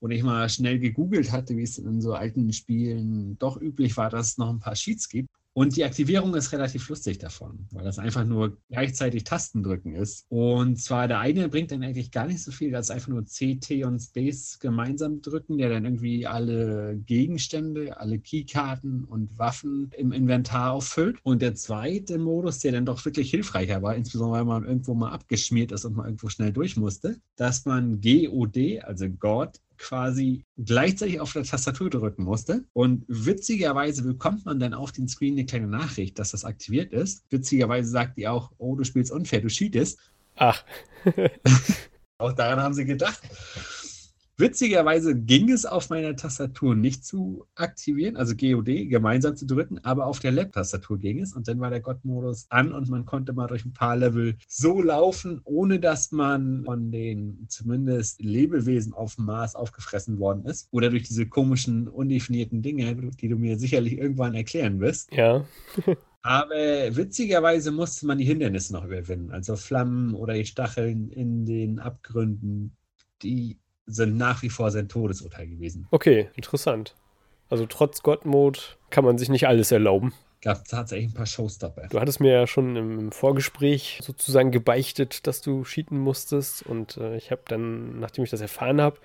und ich mal schnell gegoogelt hatte, wie es in so alten Spielen doch üblich war, dass es noch ein paar Sheets gibt. Und die Aktivierung ist relativ lustig davon, weil das einfach nur gleichzeitig Tasten drücken ist. Und zwar der eine bringt dann eigentlich gar nicht so viel, als einfach nur C, T und Space gemeinsam drücken, der dann irgendwie alle Gegenstände, alle Keykarten und Waffen im Inventar auffüllt. Und der zweite Modus, der dann doch wirklich hilfreicher war, insbesondere weil man irgendwo mal abgeschmiert ist und man irgendwo schnell durch musste, dass man GOD, also God, quasi gleichzeitig auf der Tastatur drücken musste. Und witzigerweise bekommt man dann auf den Screen eine kleine Nachricht, dass das aktiviert ist. Witzigerweise sagt die auch, oh, du spielst unfair, du cheatest. Ach. auch daran haben sie gedacht. Witzigerweise ging es auf meiner Tastatur nicht zu aktivieren, also GOD gemeinsam zu drücken, aber auf der Lab-Tastatur ging es und dann war der Gott-Modus an und man konnte mal durch ein paar Level so laufen, ohne dass man von den zumindest Lebewesen auf dem Mars aufgefressen worden ist oder durch diese komischen, undefinierten Dinge, die du mir sicherlich irgendwann erklären wirst. Ja. Aber witzigerweise musste man die Hindernisse noch überwinden, also Flammen oder die Stacheln in den Abgründen, die sind nach wie vor sein Todesurteil gewesen. Okay, interessant. Also trotz Gottmode kann man sich nicht alles erlauben. Gab tatsächlich ein paar Showstopper. Du hattest mir ja schon im Vorgespräch sozusagen gebeichtet, dass du cheaten musstest. Und äh, ich habe dann, nachdem ich das erfahren habe,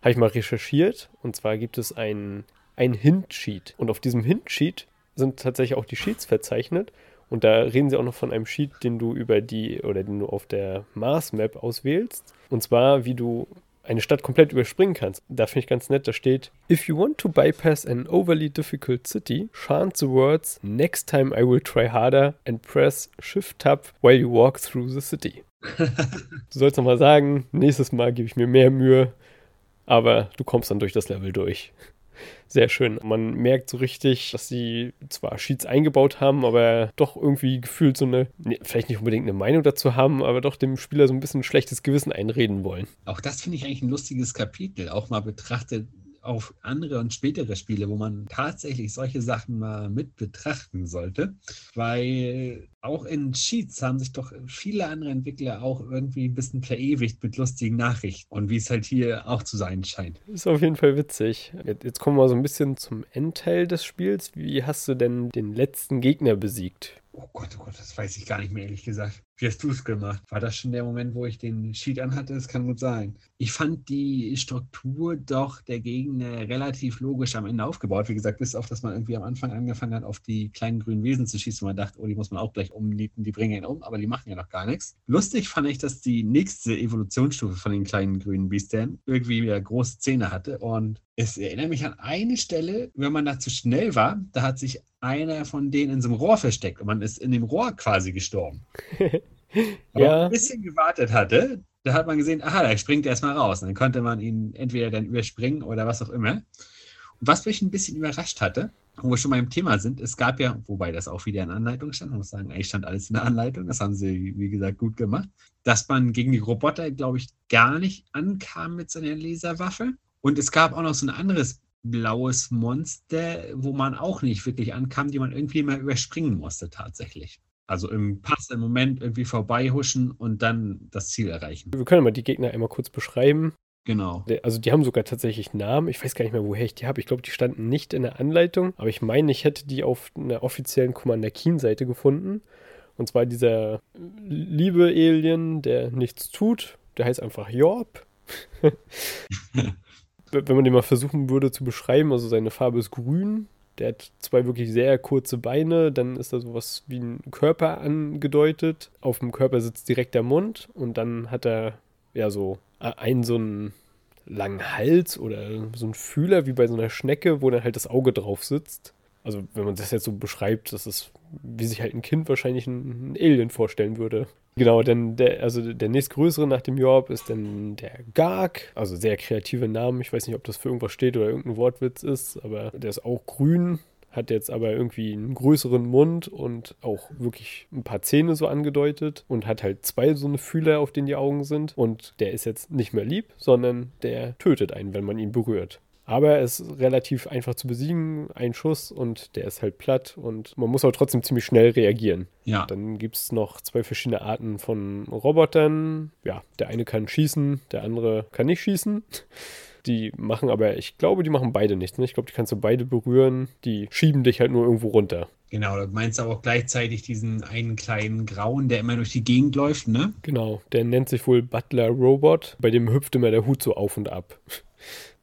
habe ich mal recherchiert. Und zwar gibt es einen, einen Hint-Cheat. Und auf diesem Hint-Cheat sind tatsächlich auch die Sheets verzeichnet. Und da reden sie auch noch von einem Sheet, den du über die oder den du auf der Mars-Map auswählst. Und zwar, wie du eine Stadt komplett überspringen kannst. Da finde ich ganz nett, da steht, If you want to bypass an overly difficult city, chant the words Next time I will try harder and press Shift Tab while you walk through the city. du sollst nochmal sagen, nächstes Mal gebe ich mir mehr Mühe, aber du kommst dann durch das Level durch sehr schön. Man merkt so richtig, dass sie zwar Sheets eingebaut haben, aber doch irgendwie gefühlt so eine, vielleicht nicht unbedingt eine Meinung dazu haben, aber doch dem Spieler so ein bisschen ein schlechtes Gewissen einreden wollen. Auch das finde ich eigentlich ein lustiges Kapitel, auch mal betrachtet, auf andere und spätere Spiele, wo man tatsächlich solche Sachen mal mit betrachten sollte, weil auch in Cheats haben sich doch viele andere Entwickler auch irgendwie ein bisschen verewigt mit lustigen Nachrichten und wie es halt hier auch zu sein scheint. Ist auf jeden Fall witzig. Jetzt kommen wir so ein bisschen zum Endteil des Spiels. Wie hast du denn den letzten Gegner besiegt? Oh Gott, oh Gott, das weiß ich gar nicht mehr, ehrlich gesagt. Wie hast du es gemacht? War das schon der Moment, wo ich den Sheet anhatte? Das kann gut sein. Ich fand die Struktur doch der Gegner relativ logisch am Ende aufgebaut. Wie gesagt, bis auf, dass man irgendwie am Anfang angefangen hat, auf die kleinen grünen Wesen zu schießen, man dachte, oh, die muss man auch gleich umnieten, die bringen ihn um, aber die machen ja noch gar nichts. Lustig fand ich, dass die nächste Evolutionsstufe von den kleinen grünen Biestern irgendwie wieder große Zähne hatte und es erinnert mich an eine Stelle, wenn man da zu schnell war, da hat sich einer von denen in so einem Rohr versteckt und man ist in dem Rohr quasi gestorben. Aber ja. ein bisschen gewartet hatte, da hat man gesehen, aha, da springt er erstmal raus. Und dann konnte man ihn entweder dann überspringen oder was auch immer. Und was mich ein bisschen überrascht hatte, wo wir schon mal im Thema sind, es gab ja, wobei das auch wieder in Anleitung stand, man muss sagen, eigentlich stand alles in der Anleitung, das haben sie, wie gesagt, gut gemacht, dass man gegen die Roboter, glaube ich, gar nicht ankam mit seiner Laserwaffe. Und es gab auch noch so ein anderes blaues Monster, wo man auch nicht wirklich ankam, die man irgendwie mal überspringen musste tatsächlich. Also im passenden Moment irgendwie vorbeihuschen und dann das Ziel erreichen. Wir können mal die Gegner einmal kurz beschreiben. Genau. Also die haben sogar tatsächlich Namen. Ich weiß gar nicht mehr, woher ich die habe. Ich glaube, die standen nicht in der Anleitung, aber ich meine, ich hätte die auf einer offiziellen Commander Keen-Seite gefunden. Und zwar dieser liebe Alien, der nichts tut. Der heißt einfach Jorb. Wenn man den mal versuchen würde zu beschreiben, also seine Farbe ist grün, der hat zwei wirklich sehr kurze Beine, dann ist da sowas wie ein Körper angedeutet. Auf dem Körper sitzt direkt der Mund und dann hat er ja so einen so einen langen Hals oder so einen Fühler wie bei so einer Schnecke, wo dann halt das Auge drauf sitzt. Also wenn man das jetzt so beschreibt, das ist, wie sich halt ein Kind wahrscheinlich ein Alien vorstellen würde. Genau, denn der, also der nächstgrößere nach dem Jorb ist dann der Garg, also sehr kreative Namen. Ich weiß nicht, ob das für irgendwas steht oder irgendein Wortwitz ist, aber der ist auch grün, hat jetzt aber irgendwie einen größeren Mund und auch wirklich ein paar Zähne so angedeutet und hat halt zwei so eine Fühler, auf denen die Augen sind. Und der ist jetzt nicht mehr lieb, sondern der tötet einen, wenn man ihn berührt. Aber er ist relativ einfach zu besiegen, ein Schuss und der ist halt platt und man muss auch trotzdem ziemlich schnell reagieren. Ja. Dann gibt es noch zwei verschiedene Arten von Robotern. Ja, der eine kann schießen, der andere kann nicht schießen. Die machen aber, ich glaube, die machen beide nichts. Ne? Ich glaube, die kannst du beide berühren. Die schieben dich halt nur irgendwo runter. Genau, du meinst aber auch gleichzeitig diesen einen kleinen Grauen, der immer durch die Gegend läuft, ne? Genau, der nennt sich wohl Butler Robot. Bei dem hüpft immer der Hut so auf und ab.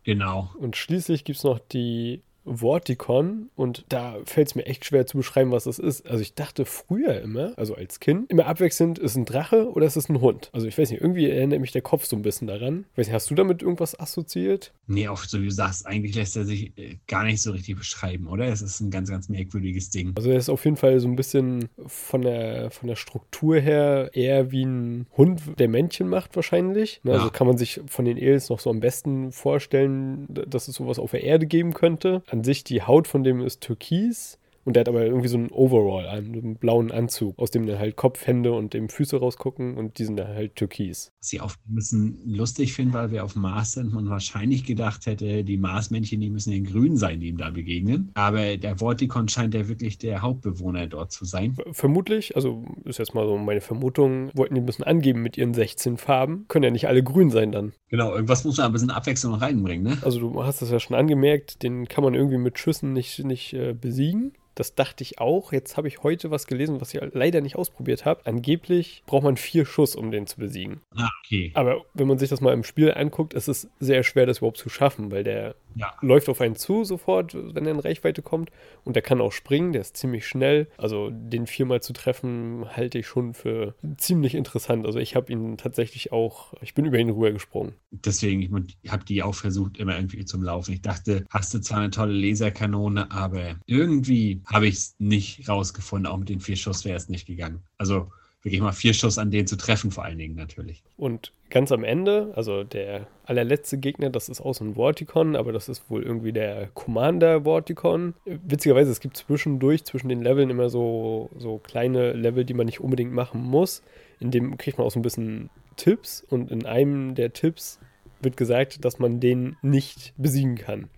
Genau. Und schließlich gibt es noch die Vorticon und da fällt es mir echt schwer zu beschreiben, was das ist. Also ich dachte früher immer, also als Kind, immer abwechselnd, ist ein Drache oder ist es ein Hund? Also ich weiß nicht, irgendwie erinnert mich der Kopf so ein bisschen daran. Ich weiß nicht, hast du damit irgendwas assoziiert? Nee, auch so wie du sagst, eigentlich lässt er sich äh, gar nicht so richtig beschreiben, oder? Es ist ein ganz, ganz merkwürdiges Ding. Also er ist auf jeden Fall so ein bisschen von der, von der Struktur her eher wie ein Hund, der Männchen macht wahrscheinlich. Ne? Also ja. Kann man sich von den Eels noch so am besten vorstellen, dass es sowas auf der Erde geben könnte. An sich, die Haut von dem ist türkis. Und der hat aber irgendwie so einen Overall einen blauen Anzug, aus dem dann halt Kopf, Hände und eben Füße rausgucken und die sind dann halt türkis. Was ich auch ein bisschen lustig finde, weil wir auf dem Mars sind, man wahrscheinlich gedacht hätte, die Marsmännchen, die müssen ja grün sein, die ihm da begegnen. Aber der Vortikon scheint ja wirklich der Hauptbewohner dort zu sein. Vermutlich, also ist jetzt mal so meine Vermutung, wollten die ein bisschen angeben mit ihren 16 Farben. Können ja nicht alle grün sein dann. Genau, irgendwas muss man ein bisschen Abwechslung reinbringen, ne? Also du hast das ja schon angemerkt, den kann man irgendwie mit Schüssen nicht, nicht äh, besiegen. Das dachte ich auch. Jetzt habe ich heute was gelesen, was ich leider nicht ausprobiert habe. Angeblich braucht man vier Schuss, um den zu besiegen. Ah, okay. Aber wenn man sich das mal im Spiel anguckt, ist es sehr schwer, das überhaupt zu schaffen, weil der Ja. läuft auf einen zu sofort, wenn er in Reichweite kommt. Und der kann auch springen, der ist ziemlich schnell. Also den viermal zu treffen, halte ich schon für ziemlich interessant. Also ich habe ihn tatsächlich auch, ich bin über ihn rübergesprungen. Deswegen, ich habe die auch versucht, immer irgendwie zum Laufen. Ich dachte, hast du zwar eine tolle Laserkanone, aber irgendwie habe ich es nicht rausgefunden. Auch mit den vier Schuss wäre es nicht gegangen. Also wirklich mal vier Schuss an den zu treffen, vor allen Dingen natürlich. Und ganz am Ende, also der allerletzte Gegner, das ist auch so ein Vorticon, aber das ist wohl irgendwie der Commander Vorticon. Witzigerweise, es gibt zwischendurch, zwischen den Leveln immer so, so kleine Level, die man nicht unbedingt machen muss. In dem kriegt man auch so ein bisschen Tipps und in einem der Tipps wird gesagt, dass man den nicht besiegen kann.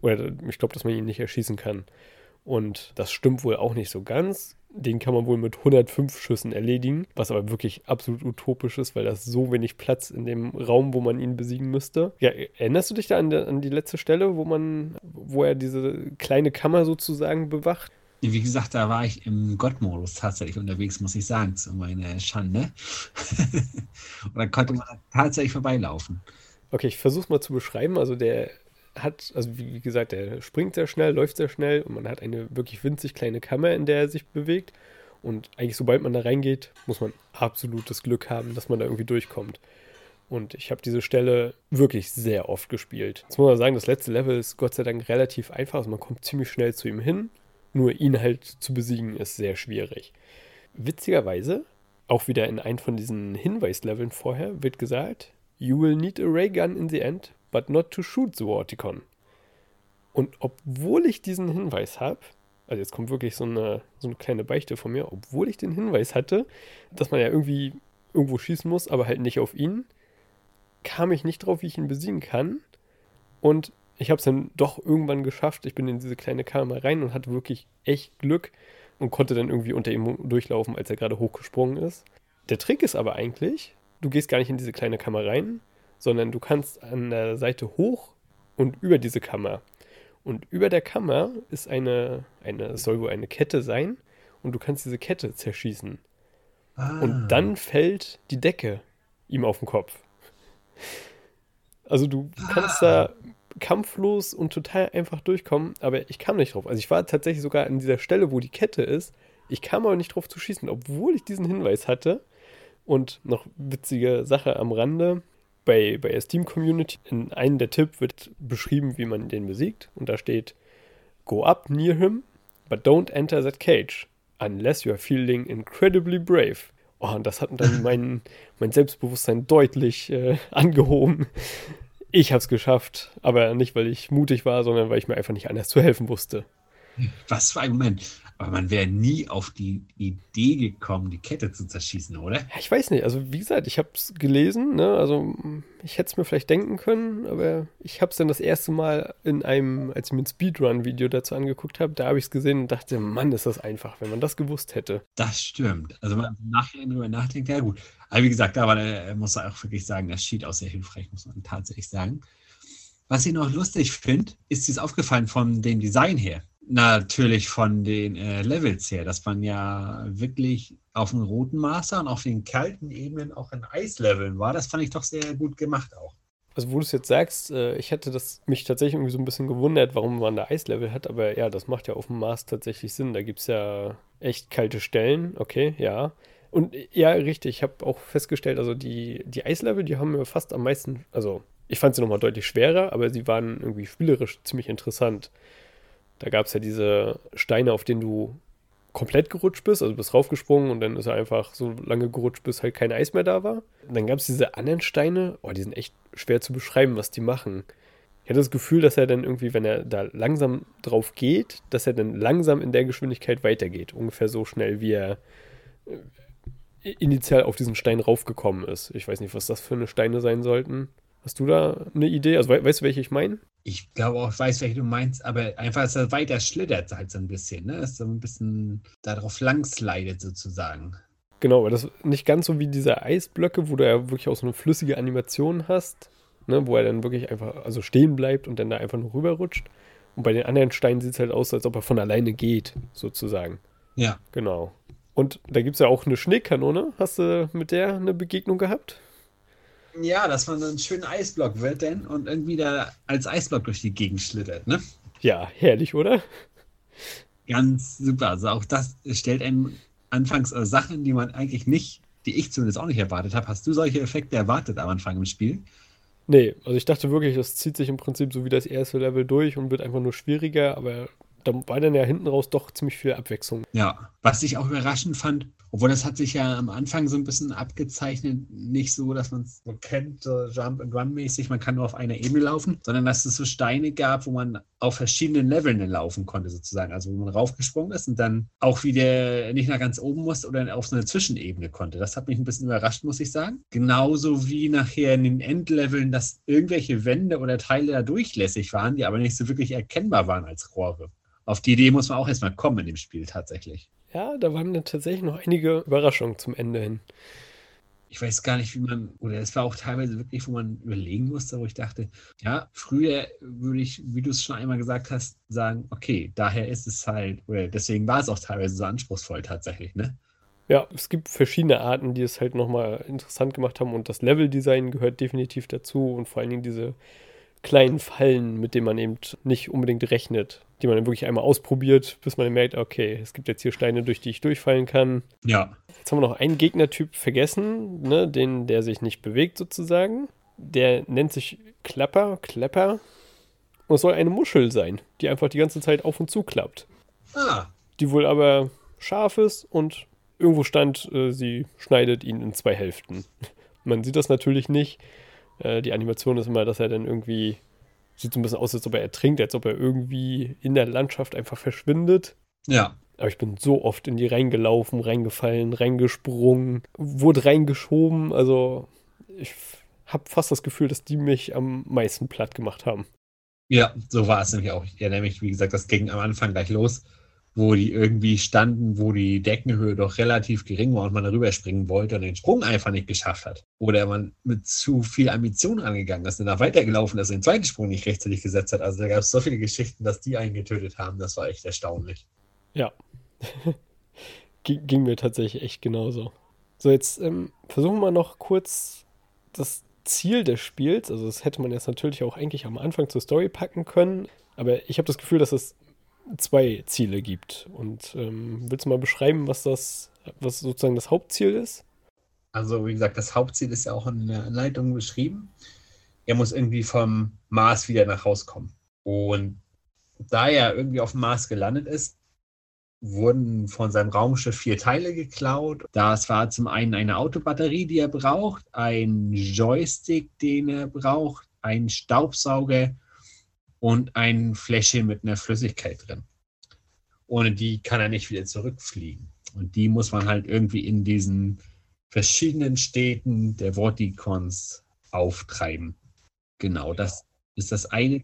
Oder ich glaube, dass man ihn nicht erschießen kann. Und das stimmt wohl auch nicht so ganz. Den kann man wohl mit 105 Schüssen erledigen, was aber wirklich absolut utopisch ist, weil da ist so wenig Platz in dem Raum, wo man ihn besiegen müsste. Ja, erinnerst du dich da an, der, an die letzte Stelle, wo man, wo er diese kleine Kammer sozusagen bewacht? Wie gesagt, da war ich im Gott-Modus tatsächlich unterwegs, muss ich sagen, zu meiner Schande. Und dann konnte man tatsächlich vorbeilaufen. Okay, ich versuche mal zu beschreiben. Also der hat, also wie gesagt, er springt sehr schnell, läuft sehr schnell und man hat eine wirklich winzig kleine Kammer, in der er sich bewegt. Und eigentlich, sobald man da reingeht, muss man absolutes Glück haben, dass man da irgendwie durchkommt. Und ich habe diese Stelle wirklich sehr oft gespielt. Jetzt muss man sagen, das letzte Level ist Gott sei Dank relativ einfach. Also man kommt ziemlich schnell zu ihm hin. Nur ihn halt zu besiegen ist sehr schwierig. Witzigerweise, auch wieder in einem von diesen Hinweisleveln vorher, wird gesagt, You will need a ray gun in the end, but not to shoot the Vorticon. Und obwohl ich diesen Hinweis habe, also jetzt kommt wirklich so eine, so eine kleine Beichte von mir, obwohl ich den Hinweis hatte, dass man ja irgendwie irgendwo schießen muss, aber halt nicht auf ihn, kam ich nicht drauf, wie ich ihn besiegen kann. Und ich habe es dann doch irgendwann geschafft. Ich bin in diese kleine Kammer rein und hatte wirklich echt Glück und konnte dann irgendwie unter ihm durchlaufen, als er gerade hochgesprungen ist. Der Trick ist aber eigentlich, du gehst gar nicht in diese kleine Kammer rein, sondern du kannst an der Seite hoch und über diese Kammer. Und über der Kammer ist eine, eine soll wohl eine Kette sein und du kannst diese Kette zerschießen. Ah. Und dann fällt die Decke ihm auf den Kopf. Also du kannst Ah. da kampflos und total einfach durchkommen, aber ich kam nicht drauf. Also ich war tatsächlich sogar an dieser Stelle, wo die Kette ist. Ich kam aber nicht drauf zu schießen, obwohl ich diesen Hinweis hatte. Und noch witzige Sache am Rande. Bei, bei der Steam-Community, in einem der Tipp wird beschrieben, wie man den besiegt. Und da steht, Go up near him, but don't enter that cage, unless you are feeling incredibly brave. Oh, und das hat dann mein, mein Selbstbewusstsein deutlich äh, angehoben. Ich habe es geschafft, aber nicht, weil ich mutig war, sondern weil ich mir einfach nicht anders zu helfen wusste. Was für ein Moment. Aber man wäre nie auf die Idee gekommen, die Kette zu zerschießen, oder? Ja, ich weiß nicht. Also, wie gesagt, ich habe es gelesen. Ne? Also, ich hätte es mir vielleicht denken können, aber ich habe es dann das erste Mal in einem, als ich mir ein Speedrun-Video dazu angeguckt habe, da habe ich es gesehen und dachte, Mann, ist das einfach, wenn man das gewusst hätte. Das stimmt. Also, wenn man nachher drüber nachdenkt, ja gut. Aber wie gesagt, da war der, muss man auch wirklich sagen, das Sheet auch sehr hilfreich, muss man tatsächlich sagen. Was ich noch lustig finde, ist dies aufgefallen von dem Design her. Natürlich von den äh, Levels her, dass man ja wirklich auf dem roten Master und auf den kalten Ebenen auch in Eisleveln war. Das fand ich doch sehr gut gemacht auch. Also, wo du es jetzt sagst, äh, ich hätte das mich tatsächlich irgendwie so ein bisschen gewundert, warum man da Eislevel hat, aber ja, das macht ja auf dem Mars tatsächlich Sinn. Da gibt es ja echt kalte Stellen, okay, ja. Und ja, richtig, ich habe auch festgestellt, also die, die Eislevel, die haben mir fast am meisten, also ich fand sie nochmal deutlich schwerer, aber sie waren irgendwie spielerisch ziemlich interessant. Da gab es ja diese Steine, auf denen du komplett gerutscht bist, also bist raufgesprungen und dann ist er einfach so lange gerutscht, bis halt kein Eis mehr da war. Und dann gab es diese anderen Steine, oh, die sind echt schwer zu beschreiben, was die machen. Ich hatte das Gefühl, dass er dann irgendwie, wenn er da langsam drauf geht, dass er dann langsam in der Geschwindigkeit weitergeht. Ungefähr so schnell, wie er äh, initial auf diesen Stein raufgekommen ist. Ich weiß nicht, was das für eine Steine sein sollten. Hast du da eine Idee? Also we weißt du, welche ich meine? Ich glaube auch, ich weiß, welche du meinst, aber einfach, dass er weiter schlittert halt so ein bisschen, ne? Dass er ein bisschen darauf lang slidet sozusagen. Genau, aber das nicht ganz so wie diese Eisblöcke, wo du ja wirklich auch so eine flüssige Animation hast, ne? Wo er dann wirklich einfach also stehen bleibt und dann da einfach nur rüberrutscht. Und bei den anderen Steinen sieht es halt aus, als ob er von alleine geht, sozusagen. Ja. Genau. Und da gibt es ja auch eine Schneekanone. Hast du mit der eine Begegnung gehabt? Ja, dass man so einen schönen Eisblock wird denn und irgendwie da als Eisblock durch die Gegend schlittert, ne? Ja, herrlich, oder? Ganz super. Also auch das stellt einem anfangs äh, Sachen, die man eigentlich nicht, die ich zumindest auch nicht erwartet habe. Hast du solche Effekte erwartet am Anfang im Spiel? Nee, also ich dachte wirklich, das zieht sich im Prinzip so wie das erste Level durch und wird einfach nur schwieriger, aber da war dann ja hinten raus doch ziemlich viel Abwechslung. Ja, was ich auch überraschend fand, obwohl das hat sich ja am Anfang so ein bisschen abgezeichnet, nicht so, dass man es so kennt, so Jump and Run mäßig, man kann nur auf einer Ebene laufen, sondern dass es so Steine gab, wo man auf verschiedenen Leveln laufen konnte sozusagen. Also wo man raufgesprungen ist und dann auch wieder nicht nach ganz oben musste oder auf so eine Zwischenebene konnte. Das hat mich ein bisschen überrascht, muss ich sagen. Genauso wie nachher in den Endleveln, dass irgendwelche Wände oder Teile da durchlässig waren, die aber nicht so wirklich erkennbar waren als Rohre. Auf die Idee muss man auch erstmal kommen in dem Spiel tatsächlich. Ja, da waren dann tatsächlich noch einige Überraschungen zum Ende hin. Ich weiß gar nicht, wie man, oder es war auch teilweise wirklich, wo man überlegen musste, wo ich dachte, ja, früher würde ich, wie du es schon einmal gesagt hast, sagen, okay, daher ist es halt, oder deswegen war es auch teilweise so anspruchsvoll tatsächlich, ne? Ja, es gibt verschiedene Arten, die es halt nochmal interessant gemacht haben und das Leveldesign gehört definitiv dazu und vor allen Dingen diese kleinen Fallen, mit denen man eben nicht unbedingt rechnet, die man dann wirklich einmal ausprobiert, bis man merkt, okay, es gibt jetzt hier Steine, durch die ich durchfallen kann. Ja. Jetzt haben wir noch einen Gegnertyp vergessen, ne, den, der sich nicht bewegt sozusagen. Der nennt sich Klapper, Klepper. Und es soll eine Muschel sein, die einfach die ganze Zeit auf und zu klappt. Ah. Die wohl aber scharf ist und irgendwo stand, äh, sie schneidet ihn in zwei Hälften. Man sieht das natürlich nicht. Äh, die Animation ist immer, dass er dann irgendwie sieht so ein bisschen aus, als ob er ertrinkt, als ob er irgendwie in der Landschaft einfach verschwindet. Ja. Aber ich bin so oft in die reingelaufen, reingefallen, reingesprungen, wurde reingeschoben. Also ich habe fast das Gefühl, dass die mich am meisten platt gemacht haben. Ja, so war es nämlich auch. Ja, nämlich, wie gesagt, das ging am Anfang gleich los wo die irgendwie standen, wo die Deckenhöhe doch relativ gering war und man darüber springen wollte und den Sprung einfach nicht geschafft hat. Oder man mit zu viel Ambition angegangen ist und dann weitergelaufen ist und den zweiten Sprung nicht rechtzeitig gesetzt hat. Also da gab es so viele Geschichten, dass die einen getötet haben. Das war echt erstaunlich. Ja. Ging mir tatsächlich echt genauso. So, jetzt ähm, versuchen wir noch kurz das Ziel des Spiels. Also das hätte man jetzt natürlich auch eigentlich am Anfang zur Story packen können. Aber ich habe das Gefühl, dass es zwei Ziele gibt. Und ähm, willst du mal beschreiben, was das, was sozusagen das Hauptziel ist? Also, wie gesagt, das Hauptziel ist ja auch in der Anleitung beschrieben. Er muss irgendwie vom Mars wieder nach Hause kommen. Und da er irgendwie auf dem Mars gelandet ist, wurden von seinem Raumschiff vier Teile geklaut. Das war zum einen eine Autobatterie, die er braucht, ein Joystick, den er braucht, ein Staubsauger und ein Fläschchen mit einer Flüssigkeit drin. Ohne die kann er nicht wieder zurückfliegen. Und die muss man halt irgendwie in diesen verschiedenen Städten der Vorticons auftreiben. Genau, das ist das eine.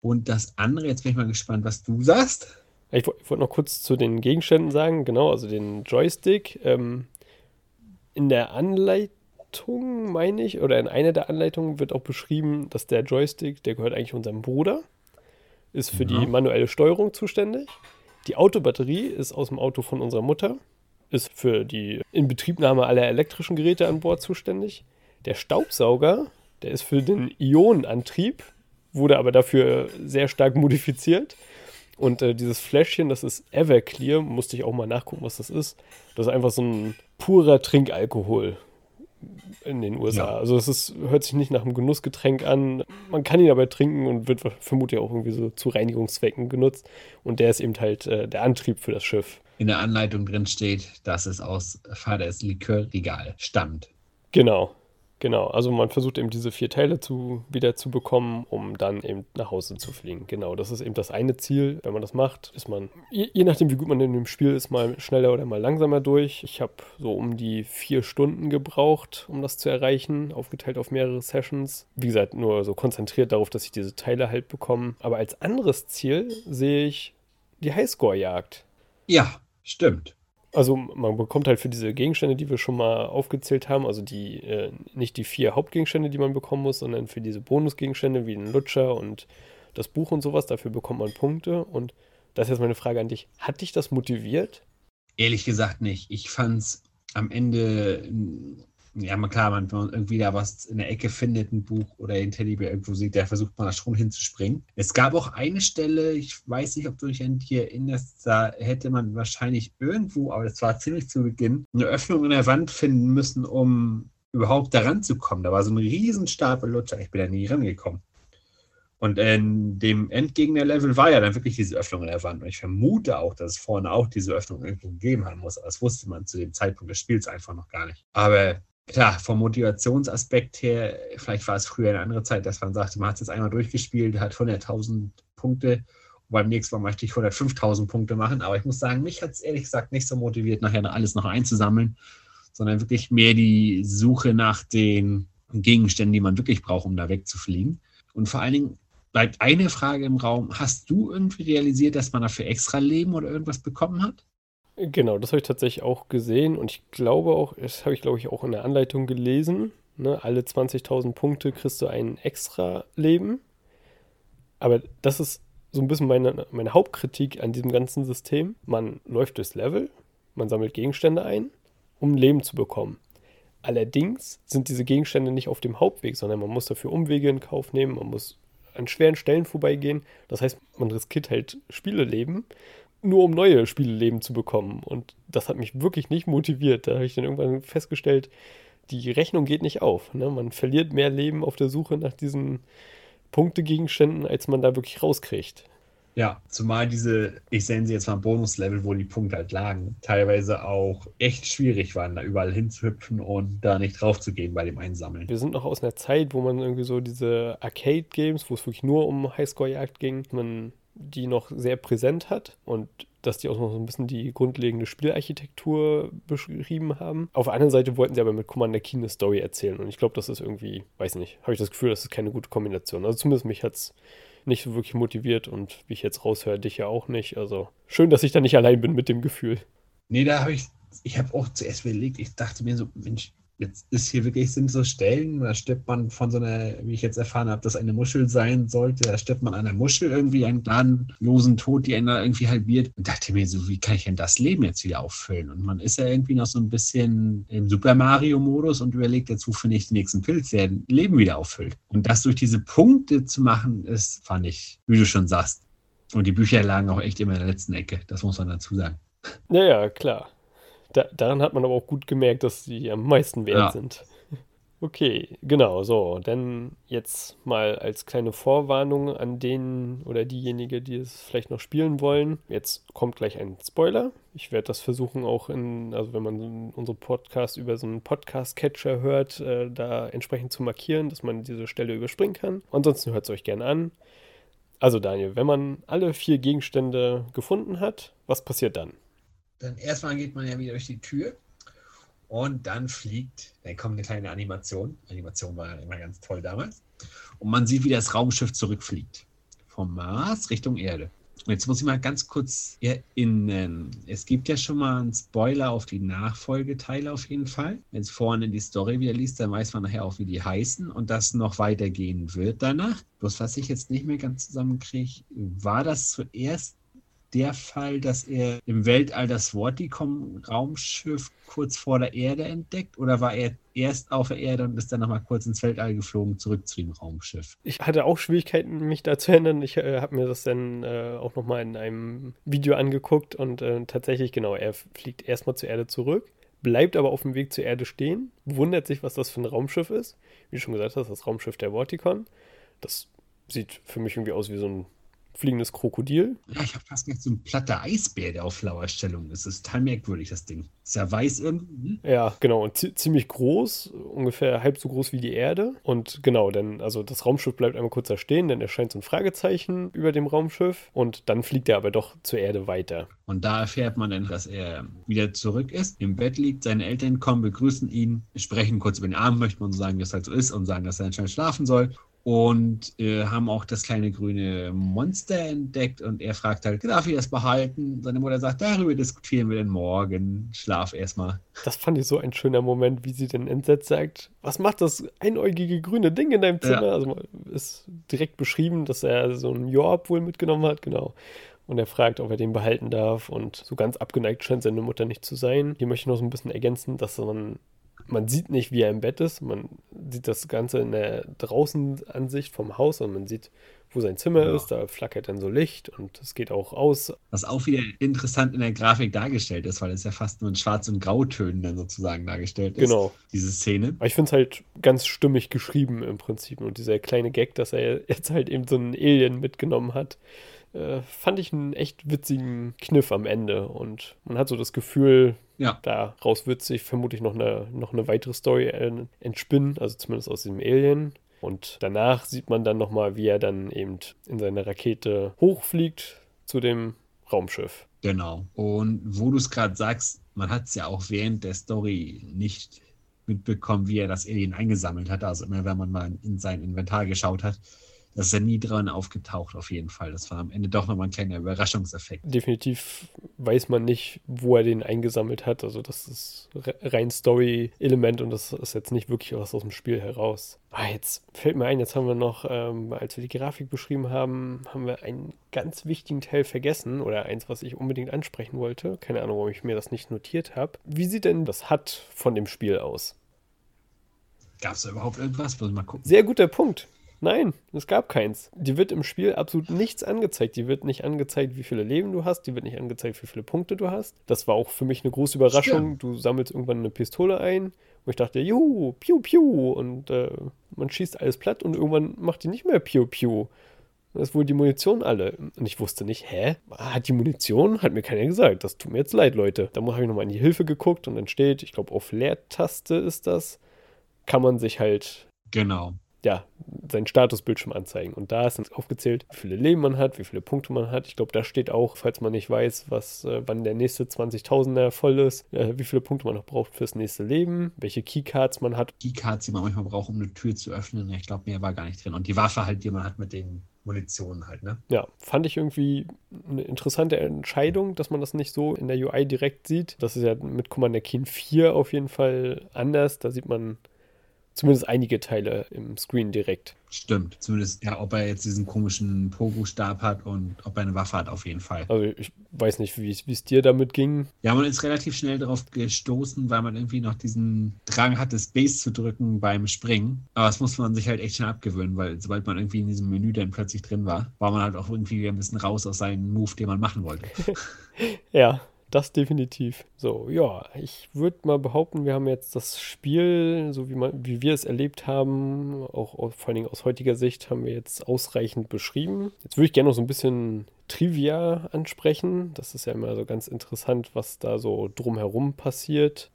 Und das andere, jetzt bin ich mal gespannt, was du sagst. Ich, wollte noch kurz zu den Gegenständen sagen, genau, also den Joystick. Ähm, in der Anleitung Anleitung, meine ich, oder in einer der Anleitungen wird auch beschrieben, dass der Joystick, der gehört eigentlich unserem Bruder, ist für ja. die manuelle Steuerung zuständig. Die Autobatterie ist aus dem Auto von unserer Mutter, ist für die Inbetriebnahme aller elektrischen Geräte an Bord zuständig. Der Staubsauger, der ist für den Ionenantrieb, wurde aber dafür sehr stark modifiziert. Und äh, dieses Fläschchen, das ist Everclear, musste ich auch mal nachgucken, was das ist. Das ist einfach so ein purer Trinkalkohol in den USA. Ja. Also es ist, hört sich nicht nach einem Genussgetränk an. Man kann ihn aber trinken und wird vermutlich auch irgendwie so zu Reinigungszwecken genutzt. Und der ist eben halt äh, der Antrieb für das Schiff. In der Anleitung drin steht, dass es aus Vaters Likörregal stammt. Genau. Genau, also man versucht eben diese vier Teile zu, wieder zu bekommen, um dann eben nach Hause zu fliegen. Genau, das ist eben das eine Ziel. Wenn man das macht, ist man, je, je nachdem wie gut man in dem Spiel ist, mal schneller oder mal langsamer durch. Ich habe so um die vier Stunden gebraucht, um das zu erreichen, aufgeteilt auf mehrere Sessions. Wie gesagt, nur so konzentriert darauf, dass ich diese Teile halt bekomme. Aber als anderes Ziel sehe ich die Highscore-Jagd. Ja, stimmt. Also man bekommt halt für diese Gegenstände, die wir schon mal aufgezählt haben, also die äh, nicht die vier Hauptgegenstände, die man bekommen muss, sondern für diese Bonusgegenstände wie den Lutscher und das Buch und sowas, dafür bekommt man Punkte. Und das ist jetzt meine Frage an dich. Hat dich das motiviert? Ehrlich gesagt nicht. Ich fand es am Ende Ja, man klar, man, wenn man irgendwie da was in der Ecke findet, ein Buch oder ein Teddybär irgendwo sieht, da versucht man da schon hinzuspringen. Es gab auch eine Stelle, ich weiß nicht, ob du dich an die erinnerst, da hätte man wahrscheinlich irgendwo, aber das war ziemlich zu Beginn, eine Öffnung in der Wand finden müssen, um überhaupt da ranzukommen. Da war so ein riesen Stapel Lutscher, ich bin da nie rangekommen. Und in dem Endgegner-Level war ja dann wirklich diese Öffnung in der Wand. Und ich vermute auch, dass es vorne auch diese Öffnung irgendwo gegeben haben muss. Aber das wusste man zu dem Zeitpunkt des Spiels einfach noch gar nicht. Aber klar, vom Motivationsaspekt her, vielleicht war es früher eine andere Zeit, dass man sagte, man hat es jetzt einmal durchgespielt, hat 100.000 Punkte. Beim nächsten Mal möchte ich 105.000 Punkte machen. Aber ich muss sagen, mich hat es ehrlich gesagt nicht so motiviert, nachher alles noch einzusammeln, sondern wirklich mehr die Suche nach den Gegenständen, die man wirklich braucht, um da wegzufliegen. Und vor allen Dingen bleibt eine Frage im Raum. Hast du irgendwie realisiert, dass man dafür extra Leben oder irgendwas bekommen hat? Genau, das habe ich tatsächlich auch gesehen und ich glaube auch, das habe ich glaube ich auch in der Anleitung gelesen. Ne? Alle 20.000 Punkte kriegst du ein extra Leben. Aber das ist so ein bisschen meine, meine Hauptkritik an diesem ganzen System. Man läuft durchs Level, man sammelt Gegenstände ein, um Leben zu bekommen. Allerdings sind diese Gegenstände nicht auf dem Hauptweg, sondern man muss dafür Umwege in Kauf nehmen, man muss an schweren Stellen vorbeigehen. Das heißt, man riskiert halt Spieleleben, nur um neue Spieleleben zu bekommen. Und das hat mich wirklich nicht motiviert. Da habe ich dann irgendwann festgestellt, die Rechnung geht nicht auf. Ne? Man verliert mehr Leben auf der Suche nach diesen Punktegegenständen, als man da wirklich rauskriegt. Ja, zumal diese, ich sende sie jetzt mal Bonuslevel, wo die Punkte halt lagen, teilweise auch echt schwierig waren, da überall hinzuhüpfen und da nicht drauf zu gehen bei dem Einsammeln. Wir sind noch aus einer Zeit, wo man irgendwie so diese Arcade-Games, wo es wirklich nur um Highscore-Jagd ging, man die noch sehr präsent hat und dass die auch noch so ein bisschen die grundlegende Spielarchitektur beschrieben haben. Auf der anderen Seite wollten sie aber mit Commander Keen eine Story erzählen und ich glaube, das ist irgendwie, weiß nicht, habe ich das Gefühl, das ist keine gute Kombination. Also zumindest mich hat es nicht so wirklich motiviert und wie ich jetzt raushöre, dich ja auch nicht. Also schön, dass ich da nicht allein bin mit dem Gefühl. Nee, da habe ich, ich habe auch zuerst überlegt, ich dachte mir so, Mensch, jetzt ist hier wirklich, sind so Stellen, da stirbt man von so einer, wie ich jetzt erfahren habe, dass eine Muschel sein sollte, da stirbt man an einer Muschel irgendwie einen gnadenlosen Tod, die einen da irgendwie halbiert. Und dachte mir so, wie kann ich denn das Leben jetzt wieder auffüllen? Und man ist ja irgendwie noch so ein bisschen im Super Mario-Modus und überlegt jetzt, wo finde ich den nächsten Pilz, der Leben wieder auffüllt. Und das durch diese Punkte zu machen, ist, fand ich, wie du schon sagst. Und die Bücher lagen auch echt immer in der letzten Ecke, das muss man dazu sagen. Naja, klar. Da, daran hat man aber auch gut gemerkt, dass sie am meisten wert ja. sind. Okay, genau, so. Dann jetzt mal als kleine Vorwarnung an den oder diejenige, die es vielleicht noch spielen wollen. Jetzt kommt gleich ein Spoiler. Ich werde das versuchen auch in, also wenn man unsere Podcast über so einen Podcast-Catcher hört, äh, da entsprechend zu markieren, dass man diese Stelle überspringen kann. Ansonsten hört es euch gerne an. Also Daniel, wenn man alle vier Gegenstände gefunden hat, was passiert dann? Dann erstmal geht man ja wieder durch die Tür und dann fliegt, dann kommt eine kleine Animation. Animation war immer ganz toll damals. Und man sieht, wie das Raumschiff zurückfliegt. Vom Mars Richtung Erde. Und jetzt muss ich mal ganz kurz erinnern. Es gibt ja schon mal einen Spoiler auf die Nachfolgeteile auf jeden Fall. Wenn es vorne die Story wieder liest, dann weiß man nachher auch, wie die heißen und das noch weitergehen wird danach. Bloß was ich jetzt nicht mehr ganz zusammenkriege, war das zuerst der Fall, dass er im Weltall das Vorticom-Raumschiff kurz vor der Erde entdeckt? Oder war er erst auf der Erde und ist dann nochmal kurz ins Weltall geflogen, zurück zu dem Raumschiff? Ich hatte auch Schwierigkeiten, mich da zu erinnern. Ich äh, habe mir das dann äh, auch nochmal in einem Video angeguckt und äh, tatsächlich, genau, er fliegt erstmal zur Erde zurück bleibt aber auf dem Weg zur Erde stehen, wundert sich, was das für ein Raumschiff ist. Wie du schon gesagt hast, das Raumschiff der Vorticon. Das sieht für mich irgendwie aus wie so ein fliegendes Krokodil. Ja, ich habe fast gedacht, so ein platter Eisbär, der auf Lauerstellung ist. Das ist total merkwürdig, das Ding. Ist ja weiß irgendwie. Hm? Ja, genau. Und ziemlich groß, ungefähr halb so groß wie die Erde. Und genau, dann, also das Raumschiff bleibt einmal kurz da stehen, dann erscheint so ein Fragezeichen über dem Raumschiff und dann fliegt er aber doch zur Erde weiter. Und da erfährt man dann, dass er wieder zurück ist, im Bett liegt, seine Eltern kommen, begrüßen ihn, sprechen kurz über den Arm, möchten man sagen, dass es halt so ist und sagen, dass er anscheinend schlafen soll und äh, haben auch das kleine grüne Monster entdeckt und er fragt halt, darf ich das behalten? Seine Mutter sagt, darüber diskutieren wir denn morgen. Schlaf erstmal. Das fand ich so ein schöner Moment, wie sie dann entsetzt sagt, was macht das einäugige grüne Ding in deinem Zimmer? Ja. Also ist direkt beschrieben, dass er so einen Jorb wohl mitgenommen hat, genau. Und er fragt, ob er den behalten darf und so ganz abgeneigt scheint seine Mutter nicht zu sein. Hier möchte ich noch so ein bisschen ergänzen, dass man man sieht nicht, wie er im Bett ist. Man sieht das Ganze in der Draußenansicht vom Haus und man sieht, wo sein Zimmer ja. ist. Da flackert dann so Licht und es geht auch aus. Was auch wieder interessant in der Grafik dargestellt ist, weil es ja fast nur in Schwarz- und Grautönen dann sozusagen dargestellt ist. Genau. Diese Szene. Aber ich finde es halt ganz stimmig geschrieben im Prinzip. Und dieser kleine Gag, dass er jetzt halt eben so einen Alien mitgenommen hat, äh, fand ich einen echt witzigen Kniff am Ende. Und man hat so das Gefühl, ja. daraus wird sich vermutlich noch eine, noch eine weitere Story entspinnen, also zumindest aus diesem Alien. Und danach sieht man dann nochmal, wie er dann eben in seine Rakete hochfliegt zu dem Raumschiff. Genau. Und wo du es gerade sagst, man hat es ja auch während der Story nicht mitbekommen, wie er das Alien eingesammelt hat. Also immer, wenn man mal in sein Inventar geschaut hat, das ist ja nie dran aufgetaucht, auf jeden Fall. Das war am Ende doch nochmal ein kleiner Überraschungseffekt. Definitiv weiß man nicht, wo er den eingesammelt hat. Also, das ist rein Story-Element und das ist jetzt nicht wirklich was aus dem Spiel heraus. Ah, jetzt fällt mir ein, jetzt haben wir noch, ähm, als wir die Grafik beschrieben haben, haben wir einen ganz wichtigen Teil vergessen oder eins, was ich unbedingt ansprechen wollte. Keine Ahnung, warum ich mir das nicht notiert habe. Wie sieht denn das HUD von dem Spiel aus? Gab es da überhaupt irgendwas? Mal gucken. Sehr guter Punkt. Nein, es gab keins. Die wird im Spiel absolut nichts angezeigt. Die wird nicht angezeigt, wie viele Leben du hast. Die wird nicht angezeigt, wie viele Punkte du hast. Das war auch für mich eine große Überraschung. Stimmt. Du sammelst irgendwann eine Pistole ein. Und ich dachte, juhu, piu, piu. Und äh, man schießt alles platt und irgendwann macht die nicht mehr piu, piu. Das ist wohl die Munition alle. Und ich wusste nicht, hä? Hat die Munition? Hat mir keiner gesagt. Das tut mir jetzt leid, Leute. Da habe ich nochmal in die Hilfe geguckt und dann steht, ich glaube, auf Leertaste ist das, kann man sich halt Genau ja, seinen Statusbildschirm anzeigen. Und da ist dann aufgezählt, wie viele Leben man hat, wie viele Punkte man hat. Ich glaube, da steht auch, falls man nicht weiß, was, äh, wann der nächste 20.000er voll ist, äh, wie viele Punkte man noch braucht fürs nächste Leben, welche Keycards man hat. Keycards, die man manchmal braucht, um eine Tür zu öffnen. Ich glaube, mehr war gar nicht drin. Und die Waffe halt, die man hat mit den Munition halt, ne? Ja, fand ich irgendwie eine interessante Entscheidung, dass man das nicht so in der UI direkt sieht. Das ist ja mit Commander Keen 4 auf jeden Fall anders. Da sieht man zumindest einige Teile im Screen direkt. Stimmt, zumindest, ja, ob er jetzt diesen komischen Pogo-Stab hat und ob er eine Waffe hat, auf jeden Fall. Also ich weiß nicht, wie es dir damit ging. Ja, man ist relativ schnell darauf gestoßen, weil man irgendwie noch diesen Drang hatte, Space zu drücken beim Springen. Aber das musste man sich halt echt schnell abgewöhnen, weil sobald man irgendwie in diesem Menü dann plötzlich drin war, war man halt auch irgendwie ein bisschen raus aus seinem Move, den man machen wollte. ja, das definitiv. So, ja, ich würde mal behaupten, wir haben jetzt das Spiel, so wie, man, wie wir es erlebt haben, auch vor allen Dingen aus heutiger Sicht, haben wir jetzt ausreichend beschrieben. Jetzt würde ich gerne noch so ein bisschen Trivia ansprechen. Das ist ja immer so ganz interessant, was da so drumherum passiert.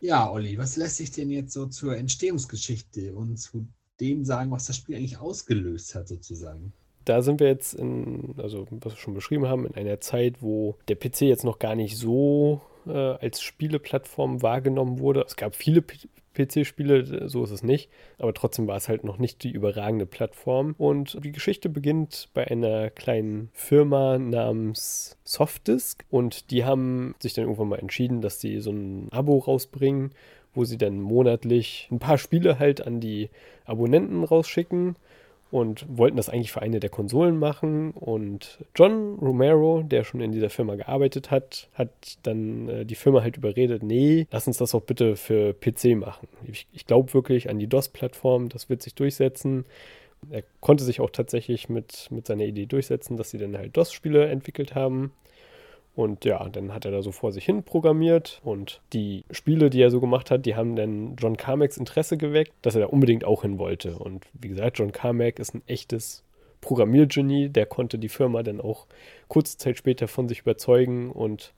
Ja, Olli, was lässt sich denn jetzt so zur Entstehungsgeschichte und zu dem sagen, was das Spiel eigentlich ausgelöst hat, sozusagen? Da sind wir jetzt in, also was wir schon beschrieben haben, in einer Zeit, wo der PC jetzt noch gar nicht so äh, als Spieleplattform wahrgenommen wurde. Es gab viele PC-Spiele, so ist es nicht, aber trotzdem war es halt noch nicht die überragende Plattform. Und die Geschichte beginnt bei einer kleinen Firma namens Softdisk und die haben sich dann irgendwann mal entschieden, dass sie so ein Abo rausbringen, wo sie dann monatlich ein paar Spiele halt an die Abonnenten rausschicken und wollten das eigentlich für eine der Konsolen machen. Und John Romero, der schon in dieser Firma gearbeitet hat, hat dann äh, die Firma halt überredet, nee, lass uns das auch bitte für PC machen. Ich, ich glaube wirklich an die DOS-Plattform, das wird sich durchsetzen. Er konnte sich auch tatsächlich mit, mit seiner Idee durchsetzen, dass sie dann halt DOS-Spiele entwickelt haben. Und ja, dann hat er da so vor sich hin programmiert. Und die Spiele, die er so gemacht hat, die haben dann John Carmacks Interesse geweckt, dass er da unbedingt auch hin wollte. Und wie gesagt, John Carmack ist ein echtes Programmiergenie, der konnte die Firma dann auch kurze Zeit später von sich überzeugen und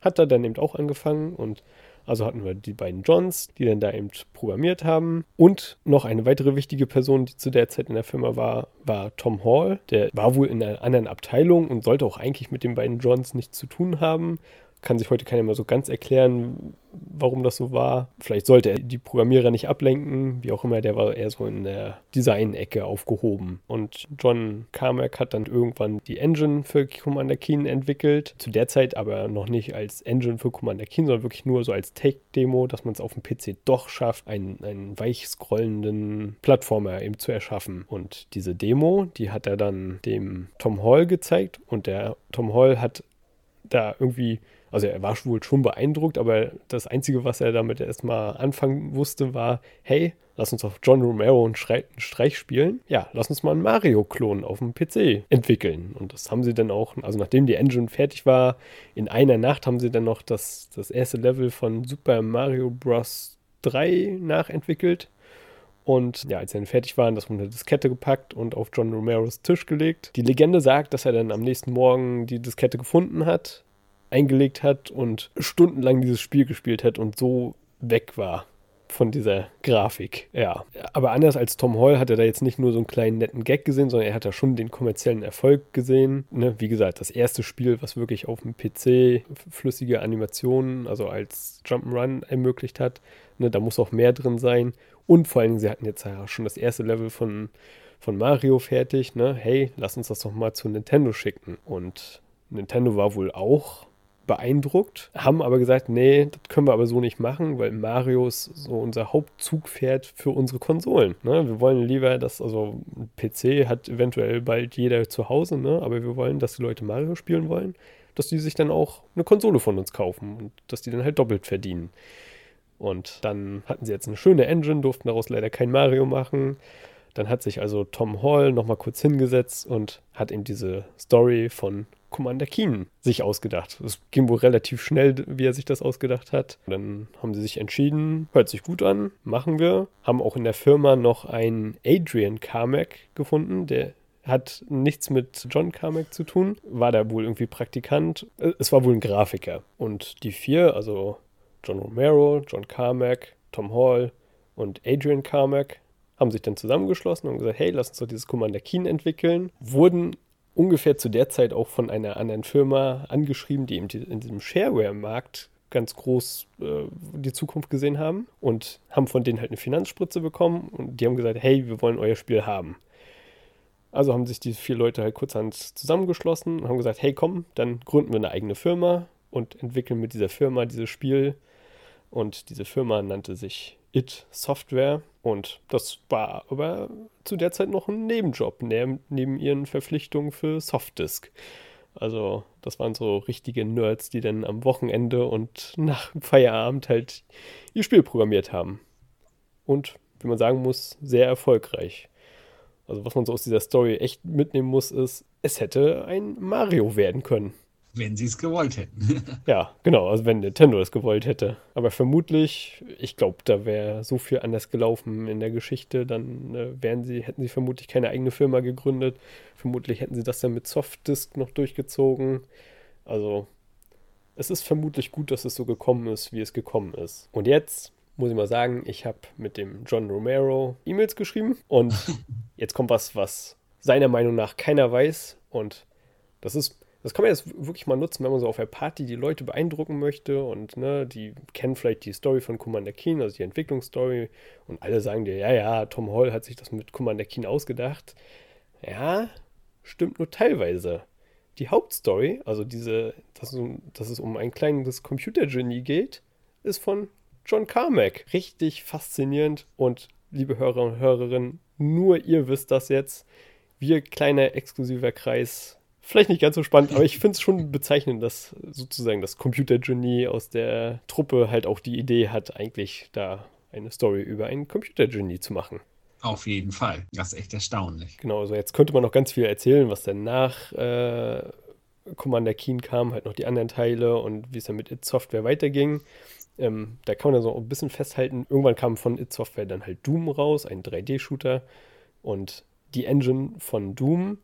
hat da dann eben auch angefangen. Und also hatten wir die beiden Johns, die dann da eben programmiert haben. Und noch eine weitere wichtige Person, die zu der Zeit in der Firma war, war Tom Hall. Der war wohl in einer anderen Abteilung und sollte auch eigentlich mit den beiden Johns nichts zu tun haben kann sich heute keiner mehr so ganz erklären, warum das so war. Vielleicht sollte er die Programmierer nicht ablenken, wie auch immer, der war eher so in der Design-Ecke aufgehoben. Und John Carmack hat dann irgendwann die Engine für Commander Keen entwickelt. Zu der Zeit aber noch nicht als Engine für Commander Keen, sondern wirklich nur so als Take-Demo, dass man es auf dem PC doch schafft, einen, einen weich scrollenden Plattformer eben zu erschaffen. Und diese Demo, die hat er dann dem Tom Hall gezeigt und der Tom Hall hat da irgendwie Also er war wohl schon beeindruckt, aber das Einzige, was er damit erstmal anfangen wusste, war, hey, lass uns auf John Romero einen, Streich, spielen. Ja, lass uns mal einen Mario-Klon auf dem PC entwickeln. Und das haben sie dann auch, also nachdem die Engine fertig war, in einer Nacht haben sie dann noch das, das erste Level von Super Mario Bros. 3 nachentwickelt. Und ja, als sie dann fertig waren, das wurde eine Diskette gepackt und auf John Romeros Tisch gelegt. Die Legende sagt, dass er dann am nächsten Morgen die Diskette gefunden hat, eingelegt hat und stundenlang dieses Spiel gespielt hat und so weg war von dieser Grafik. Ja, aber anders als Tom Hall hat er da jetzt nicht nur so einen kleinen netten Gag gesehen, sondern er hat da schon den kommerziellen Erfolg gesehen. Ne? Wie gesagt, das erste Spiel, was wirklich auf dem PC flüssige Animationen, also als Jump'n'Run ermöglicht hat. Ne? Da muss auch mehr drin sein. Und vor allen Dingen, sie hatten jetzt ja schon das erste Level von, von Mario fertig. Ne? Hey, lass uns das doch mal zu Nintendo schicken. Und Nintendo war wohl auch beeindruckt, haben aber gesagt, nee, das können wir aber so nicht machen, weil Mario ist so unser Hauptzugpferd für unsere Konsolen. Ne? Wir wollen lieber, dass, also ein PC hat eventuell bald jeder zu Hause, ne? aber wir wollen, dass die Leute Mario spielen wollen, dass die sich dann auch eine Konsole von uns kaufen und dass die dann halt doppelt verdienen. Und dann hatten sie jetzt eine schöne Engine, durften daraus leider kein Mario machen. Dann hat sich also Tom Hall nochmal kurz hingesetzt und hat ihm diese Story von Commander Keen sich ausgedacht. Es ging wohl relativ schnell, wie er sich das ausgedacht hat. Dann haben sie sich entschieden, hört sich gut an, machen wir. Haben auch in der Firma noch einen Adrian Carmack gefunden, der hat nichts mit John Carmack zu tun, war da wohl irgendwie Praktikant. Es war wohl ein Grafiker. Und die vier, also John Romero, John Carmack, Tom Hall und Adrian Carmack, haben sich dann zusammengeschlossen und gesagt, hey, lass uns doch dieses Commander Keen entwickeln. Wurden ungefähr zu der Zeit auch von einer anderen Firma angeschrieben, die in diesem Shareware-Markt ganz groß äh, die Zukunft gesehen haben und haben von denen halt eine Finanzspritze bekommen und die haben gesagt, hey, wir wollen euer Spiel haben. Also haben sich die vier Leute halt kurzhand zusammengeschlossen und haben gesagt, hey, komm, dann gründen wir eine eigene Firma und entwickeln mit dieser Firma dieses Spiel. Und diese Firma nannte sich It Software und das war aber zu der Zeit noch ein Nebenjob, neben, neben ihren Verpflichtungen für Softdisk. Also das waren so richtige Nerds, die dann am Wochenende und nach Feierabend halt ihr Spiel programmiert haben. Und, wie man sagen muss, sehr erfolgreich. Also was man so aus dieser Story echt mitnehmen muss, ist, es hätte ein Mario werden können. Wenn sie es gewollt hätten. ja, genau, also wenn Nintendo es gewollt hätte. Aber vermutlich, ich glaube, da wäre so viel anders gelaufen in der Geschichte, dann äh, wären sie, hätten sie vermutlich keine eigene Firma gegründet. Vermutlich hätten sie das dann mit Softdisk noch durchgezogen. Also, es ist vermutlich gut, dass es so gekommen ist, wie es gekommen ist. Und jetzt muss ich mal sagen, ich habe mit dem John Romero E-Mails geschrieben und jetzt kommt was, was seiner Meinung nach keiner weiß und das ist das kann man jetzt wirklich mal nutzen, wenn man so auf der Party die Leute beeindrucken möchte und ne, die kennen vielleicht die Story von Commander Keen, also die Entwicklungsstory und alle sagen dir, ja, ja, Tom Hall hat sich das mit Commander Keen ausgedacht. Ja, stimmt nur teilweise. Die Hauptstory, also diese, dass, dass es um ein kleines Computergenie geht, ist von John Carmack. Richtig faszinierend und liebe Hörer und Hörerinnen, nur ihr wisst das jetzt. Wir, kleiner exklusiver Kreis, vielleicht nicht ganz so spannend, aber ich finde es schon bezeichnend, dass sozusagen das Computergenie aus der Truppe halt auch die Idee hat, eigentlich da eine Story über ein Computergenie zu machen. Auf jeden Fall. Das ist echt erstaunlich. Genau, also jetzt könnte man noch ganz viel erzählen, was dann nach äh, Commander Keen kam, halt noch die anderen Teile und wie es dann mit It Software weiterging. Ähm, da kann man dann so ein bisschen festhalten. Irgendwann kam von It Software dann halt Doom raus, ein 3D-Shooter. Und die Engine von Doom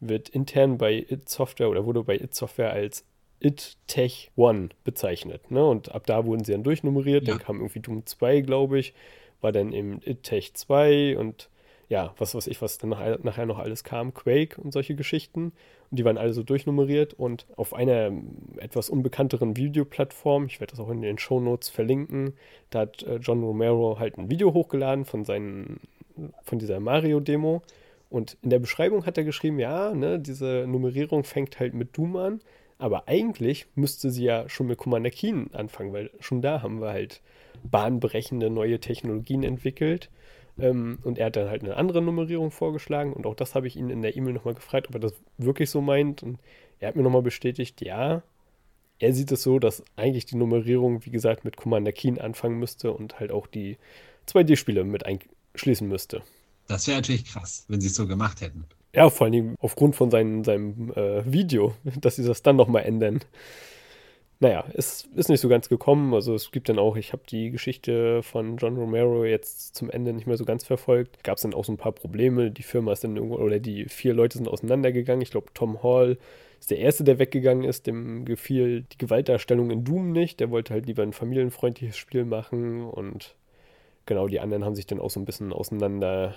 wird intern bei It Software oder wurde bei It Software als It Tech One bezeichnet. Ne? Und ab da wurden sie dann durchnummeriert. Ja. Dann kam irgendwie Doom 2, glaube ich, war dann eben It Tech 2 und ja, was weiß ich, was dann nachher, nachher noch alles kam, Quake und solche Geschichten. Und die waren alle so durchnummeriert und auf einer etwas unbekannteren Videoplattform, ich werde das auch in den Show Notes verlinken, da hat äh, John Romero halt ein Video hochgeladen von seinen, von dieser Mario-Demo und in der Beschreibung hat er geschrieben, ja, ne, diese Nummerierung fängt halt mit Doom an, aber eigentlich müsste sie ja schon mit Commander Keen anfangen, weil schon da haben wir halt bahnbrechende neue Technologien entwickelt. Ähm, und er hat dann halt eine andere Nummerierung vorgeschlagen und auch das habe ich ihn in der E-Mail nochmal gefragt, ob er das wirklich so meint. Und er hat mir nochmal bestätigt, ja, er sieht es so, dass eigentlich die Nummerierung, wie gesagt, mit Commander Keen anfangen müsste und halt auch die 2D-Spiele mit einschließen müsste. Das wäre natürlich krass, wenn sie es so gemacht hätten. Ja, vor allem aufgrund von seinem, seinem äh, Video, dass sie das dann nochmal ändern. Naja, es ist nicht so ganz gekommen. Also es gibt dann auch, ich habe die Geschichte von John Romero jetzt zum Ende nicht mehr so ganz verfolgt. Gab es dann auch so ein paar Probleme. Die Firma ist dann irgendwo, oder die vier Leute sind auseinandergegangen. Ich glaube, Tom Hall ist der Erste, der weggegangen ist. Dem gefiel die Gewaltdarstellung in Doom nicht. Der wollte halt lieber ein familienfreundliches Spiel machen. Und genau, die anderen haben sich dann auch so ein bisschen auseinander...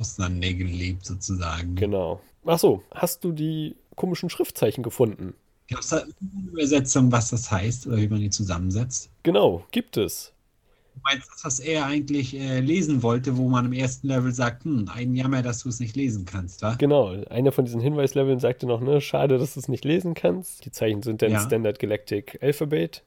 Auseinandergelebt sozusagen. Genau. Achso, hast du die komischen Schriftzeichen gefunden? Gab es da eine Übersetzung, was das heißt oder wie man die zusammensetzt? Genau, gibt es. Du meinst das, was er eigentlich äh, lesen wollte, wo man im ersten Level sagt, hm, ein Jammer, dass du es nicht lesen kannst, wa? Genau, einer von diesen Hinweisleveln sagte noch, ne, schade, dass du es nicht lesen kannst. Die Zeichen sind dann Ja. Standard Galactic Alphabet.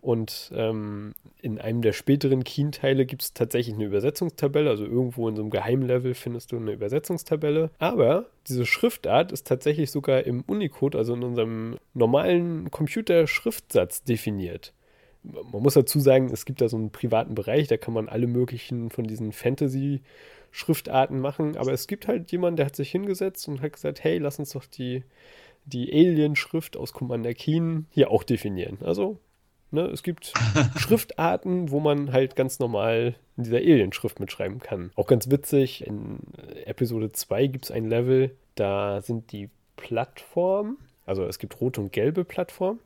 Und ähm, in einem der späteren Keen-Teile gibt es tatsächlich eine Übersetzungstabelle. Also irgendwo in so einem Geheimlevel findest du eine Übersetzungstabelle. Aber diese Schriftart ist tatsächlich sogar im Unicode, also in unserem normalen Computerschriftsatz definiert. Man muss dazu sagen, es gibt da so einen privaten Bereich, da kann man alle möglichen von diesen Fantasy-Schriftarten machen. Aber es gibt halt jemanden, der hat sich hingesetzt und hat gesagt, hey, lass uns doch die, die Alien-Schrift aus Commander Keen hier auch definieren. Also Ne, es gibt Schriftarten, wo man halt ganz normal in dieser Alien-Schrift mitschreiben kann. Auch ganz witzig, in Episode 2 gibt es ein Level, da sind die Plattformen, also es gibt rote und gelbe Plattformen.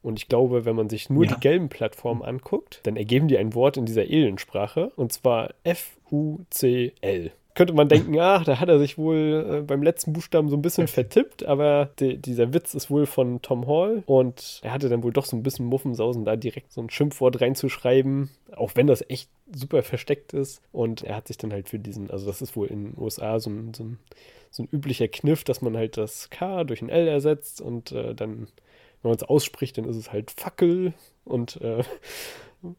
Und ich glaube, wenn man sich nur Ja. die gelben Plattformen anguckt, dann ergeben die ein Wort in dieser Aliensprache und zwar F-U-C-L. Könnte man denken, ach, da hat er sich wohl äh, beim letzten Buchstaben so ein bisschen vertippt, aber die, dieser Witz ist wohl von Tom Hall und er hatte dann wohl doch so ein bisschen Muffensausen, da direkt so ein Schimpfwort reinzuschreiben, auch wenn das echt super versteckt ist. Und er hat sich dann halt für diesen, also das ist wohl in den USA so ein, so ein, so ein üblicher Kniff, dass man halt das K durch ein L ersetzt und äh, dann, wenn man es ausspricht, dann ist es halt Fackel und äh,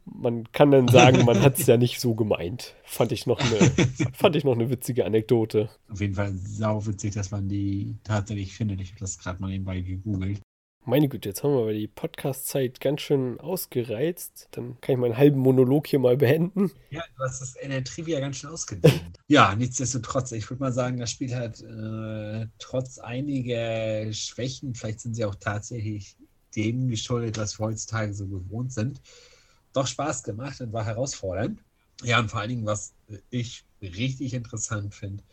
man kann dann sagen, man hat es ja nicht so gemeint. Fand ich noch eine, fand ich noch eine witzige Anekdote. Auf jeden Fall sau witzig, dass man die tatsächlich findet. Ich habe das gerade mal nebenbei gegoogelt. Meine Güte, jetzt haben wir aber die Podcast-Zeit ganz schön ausgereizt. Dann kann ich meinen halben Monolog hier mal beenden. Ja, du hast das in der Trivia ganz schön ausgedehnt. ja, nichtsdestotrotz, ich würde mal sagen, das Spiel hat äh, trotz einiger Schwächen, vielleicht sind sie auch tatsächlich dem geschuldet, was wir heutzutage so gewohnt sind, doch Spaß gemacht und war herausfordernd. Ja, und vor allen Dingen, was ich richtig interessant finde,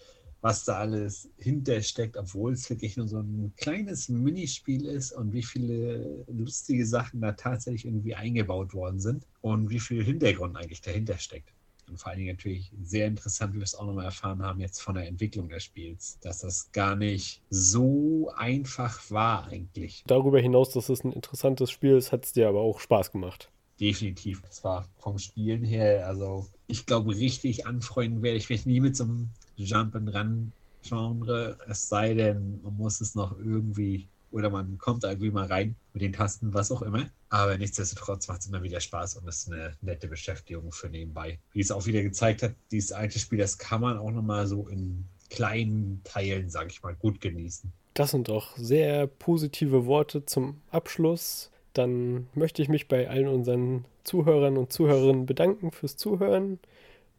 was da alles hintersteckt, obwohl es wirklich nur so ein kleines Minispiel ist und wie viele lustige Sachen da tatsächlich irgendwie eingebaut worden sind und wie viel Hintergrund eigentlich dahinter steckt. Und vor allen Dingen natürlich sehr interessant, wie wir es auch nochmal erfahren haben jetzt von der Entwicklung des Spiels, dass das gar nicht so einfach war eigentlich. Darüber hinaus, dass es ein interessantes Spiel ist, hat es dir aber auch Spaß gemacht. Definitiv. Zwar vom Spielen her, also ich glaube, richtig anfreunden werde ich mich nie mit so einem Jump-and-Run-Genre, es sei denn, man muss es noch irgendwie oder man kommt irgendwie mal rein mit den Tasten, was auch immer. Aber nichtsdestotrotz macht es immer wieder Spaß und ist eine nette Beschäftigung für nebenbei. Wie es auch wieder gezeigt hat, dieses alte Spiel, das kann man auch nochmal so in kleinen Teilen, sage ich mal, gut genießen. Das sind doch sehr positive Worte zum Abschluss. Dann möchte ich mich bei allen unseren Zuhörern und Zuhörerinnen bedanken fürs Zuhören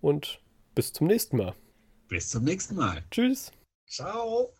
und bis zum nächsten Mal. Bis zum nächsten Mal. Tschüss. Ciao.